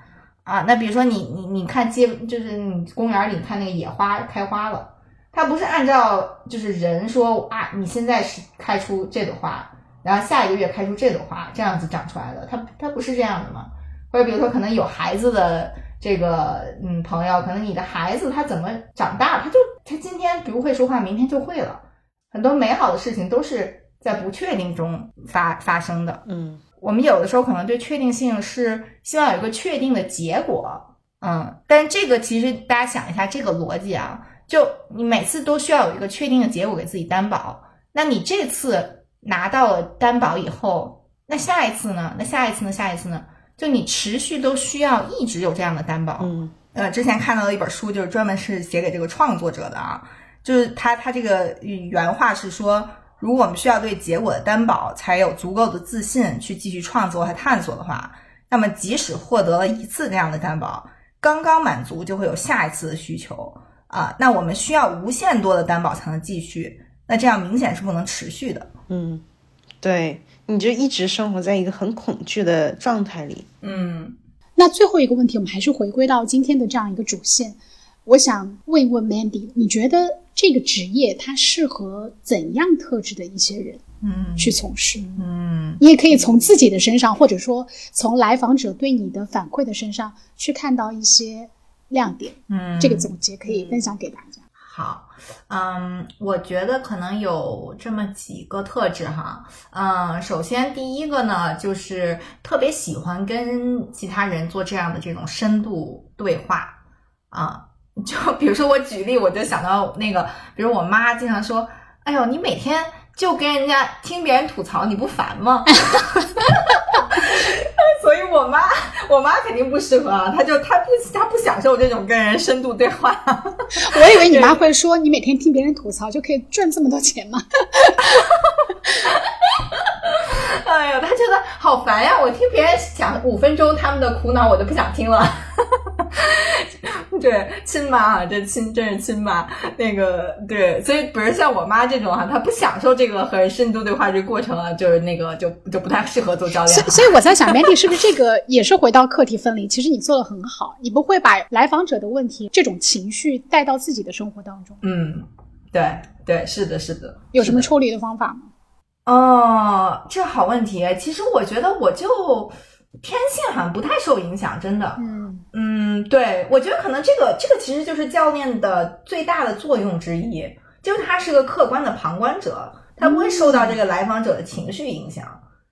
啊。那比如说你你你看街，就是你公园里看那个野花开花了，它不是按照就是人说啊，你现在是开出这朵花，然后下一个月开出这朵花，这样子长出来的，它它不是这样的嘛？或者比如说可能有孩子的这个嗯朋友，可能你的孩子他怎么长大，他就他今天不会说话，明天就会了。很多美好的事情都是在不确定中发发生的。嗯我们有的时候可能对确定性是希望有一个确定的结果，嗯，但这个其实大家想一下这个逻辑啊，就你每次都需要有一个确定的结果给自己担保，那你这次拿到了担保以后，那下一次呢？那下一次呢？下一次呢？就你持续都需要一直有这样的担保，嗯呃，之前看到了一本书，就是专门是写给这个创作者的啊，就是他他这个原话是说，如果我们需要对结果的担保，才有足够的自信去继续创作和探索的话，那么即使获得了一次这样的担保，刚刚满足就会有下一次的需求啊，那我们需要无限多的担保才能继续，那这样明显是不能持续的。嗯，对，你就一直生活在一个很恐惧的状态里。嗯那最后一个问题，我们还是回归到今天的这样一个主线。我想问一问 Mandy，你觉得这个职业它适合怎样特质的一些人？嗯去从事。嗯你也可以从自己的身上，或者说从来访者对你的反馈的身上去看到一些亮点。嗯，这个总结可以分享给大家。好，嗯，我觉得可能有这么几个特质哈，嗯，首先第一个呢，就是特别喜欢跟其他人做这样的这种深度对话啊，就比如说我举例，我就想到那个，比如我妈经常说，哎呦，你每天就跟人家听别人吐槽，你不烦吗？所以我妈，我妈肯定不适合啊，她就她不她不享受这种跟人深度对话。我以为你妈会说，你每天听别人吐槽就可以赚这么多钱吗？哎呀，她觉得好烦呀！我听别人讲五分钟他们的苦恼，我都不想听了。对，亲妈啊，这亲真是亲妈。那个对，所以比如像我妈这种哈、她不享受这个和人深度对话这个过程啊，就是那个就就不太适合做教练所以，。所以我在想，Mandy 是不是这个也是回到课题分离？其实你做的很好，你不会把来访者的问题这种情绪带到自己的生活当中。嗯，对对，是的，是的。有什么处理的方法吗？哦，这好问题。其实我觉得我就天性好像不太受影响，真的。嗯嗯，对，我觉得可能这个这个其实就是教练的最大的作用之一，就是他是个客观的旁观者，他不会受到这个来访者的情绪影响。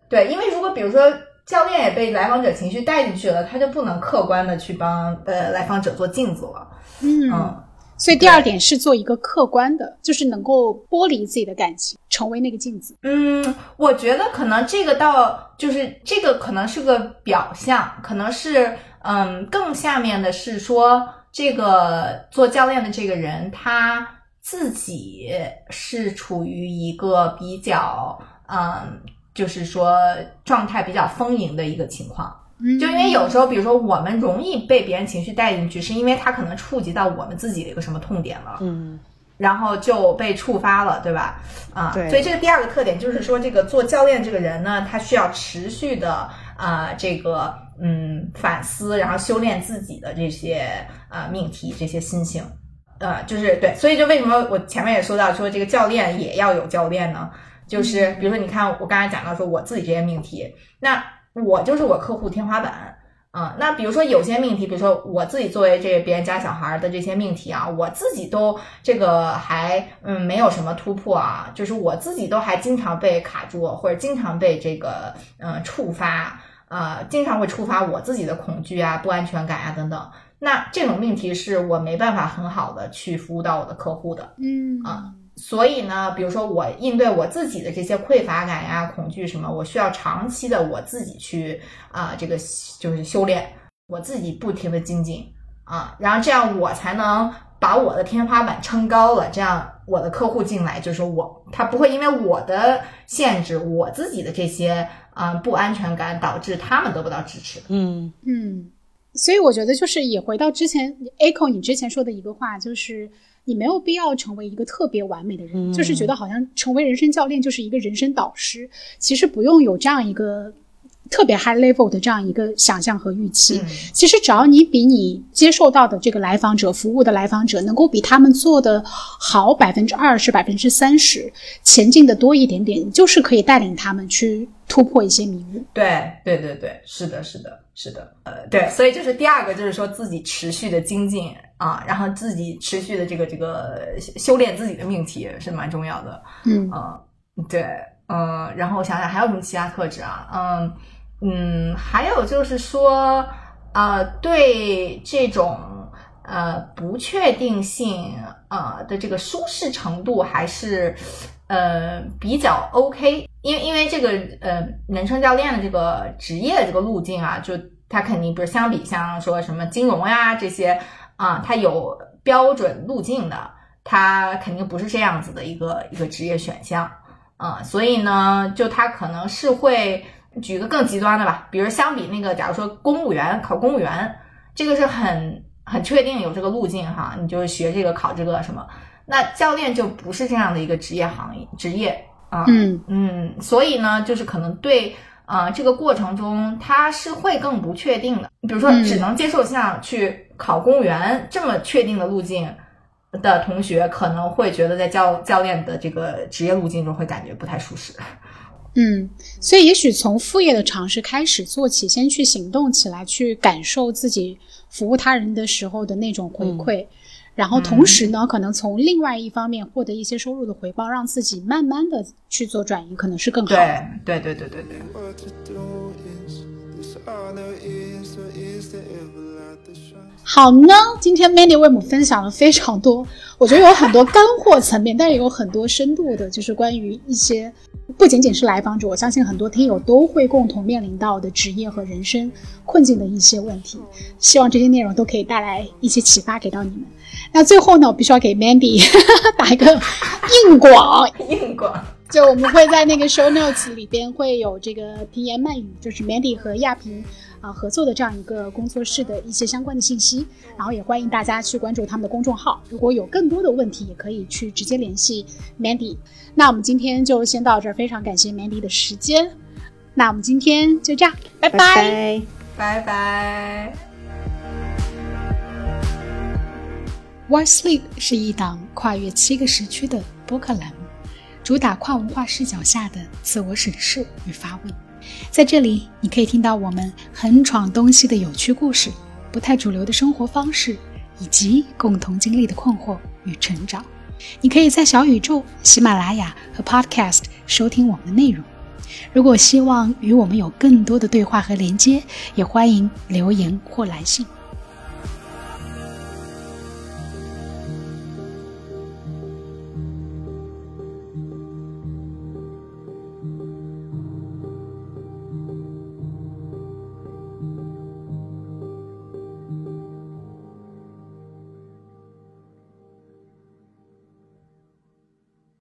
对，因为如果比如说教练也被来访者情绪带进去了，他就不能客观的去帮呃来访者做镜子了。嗯嗯，所以第二点是做一个客观的，就是能够剥离自己的感情，成为那个镜子。嗯，我觉得可能这个到就是这个可能是个表象，可能是嗯更下面的是说这个做教练的这个人他自己是处于一个比较嗯就是说状态比较丰盈的一个情况。嗯就因为有时候，比如说我们容易被别人情绪带进去，是因为他可能触及到我们自己的一个什么痛点了。嗯然后就被触发了，对吧？啊，对所以这个第二个特点就是说，这个做教练这个人呢，他需要持续的啊、这个嗯反思，然后修炼自己的这些啊、命题、这些心性，呃，就是对，所以就为什么我前面也说到说这个教练也要有教练呢？就是比如说，你看我刚才讲到说我自己这些命题，那我就是我客户天花板。啊、那比如说有些命题，比如说我自己作为这个别人家小孩的这些命题啊，我自己都这个还嗯没有什么突破啊，就是我自己都还经常被卡住，或者经常被这个嗯触发，呃，经常会触发我自己的恐惧啊、不安全感啊等等。那这种命题是我没办法很好的去服务到我的客户的，嗯啊所以呢，比如说我应对我自己的这些匮乏感呀、恐惧什么，我需要长期的我自己去啊、这个就是修炼，我自己不停的精进啊，然后这样我才能把我的天花板撑高了，这样我的客户进来就是我他不会因为我的限制，我自己的这些啊、不安全感导致他们得不到支持。嗯嗯，所以我觉得就是也回到之前 echo 你之前说的一个话，就是你没有必要成为一个特别完美的人，嗯就是觉得好像成为人生教练就是一个人生导师，其实不用有这样一个特别 high level 的这样一个想象和预期。嗯其实只要你比你接受到的这个来访者服务的来访者能够比他们做的好百分之二十、百分之三十，前进的多一点点，就是可以带领他们去突破一些迷雾。对对对对，是的，是的，是的，呃，对，所以就是第二个，就是说自己持续的精进啊，然后自己持续的这个这个修炼自己的命题是蛮重要的，嗯。嗯，对，嗯，然后我想想还有什么其他特质啊，嗯嗯，还有就是说，呃，对这种呃不确定性呃的这个舒适程度还是呃比较 OK，因为因为这个呃人生教练的这个职业的这个路径啊，就他肯定不是相比像说什么金融呀这些啊，它有标准路径的，它肯定不是这样子的一个一个职业选项啊，所以呢，就它可能是会举个更极端的吧，比如相比那个，假如说公务员考公务员，这个是很很确定有这个路径哈，你就是学这个考这个什么。那教练就不是这样的一个职业行业职业啊，嗯嗯，所以呢，就是可能对呃这个过程中他是会更不确定的。比如说，嗯只能接受像去考公务员这么确定的路径，的同学可能会觉得在教教练的这个职业路径中会感觉不太舒适。嗯，所以也许从副业的尝试开始做起，先去行动起来，去感受自己服务他人的时候的那种回馈，然后同时呢，可能从另外一方面获得一些收入的回报，让自己慢慢的去做转移，可能是更好的。对对对对对对。好呢，今天 Mandy 为我们分享了非常多，我觉得有很多干货层面，但也有很多深度的，就是关于一些不仅仅是来访者，我相信很多听友都会共同面临到的职业和人生困境的一些问题。希望这些内容都可以带来一些启发给到你们。那最后呢，我必须要给 Mandy 打一个硬广，硬广。就我们会在那个 show notes 里边会有这个甜言慢语，就是 Mandy 和亚平啊、合作的这样一个工作室的一些相关的信息，然后也欢迎大家去关注他们的公众号。如果有更多的问题，也可以去直接联系 Mandy。那我们今天就先到这儿，非常感谢 Mandy 的时间。那我们今天就这样，拜拜拜。拜拜。Why Sleep 是一档跨越七个时区的播客栏目，主打跨文化视角下的自我审视与发问。在这里，你可以听到我们横闯东西的有趣故事、不太主流的生活方式，以及共同经历的困惑与成长。你可以在小宇宙、喜马拉雅和 Podcast 收听我们的内容。如果希望与我们有更多的对话和连接，也欢迎留言或来信。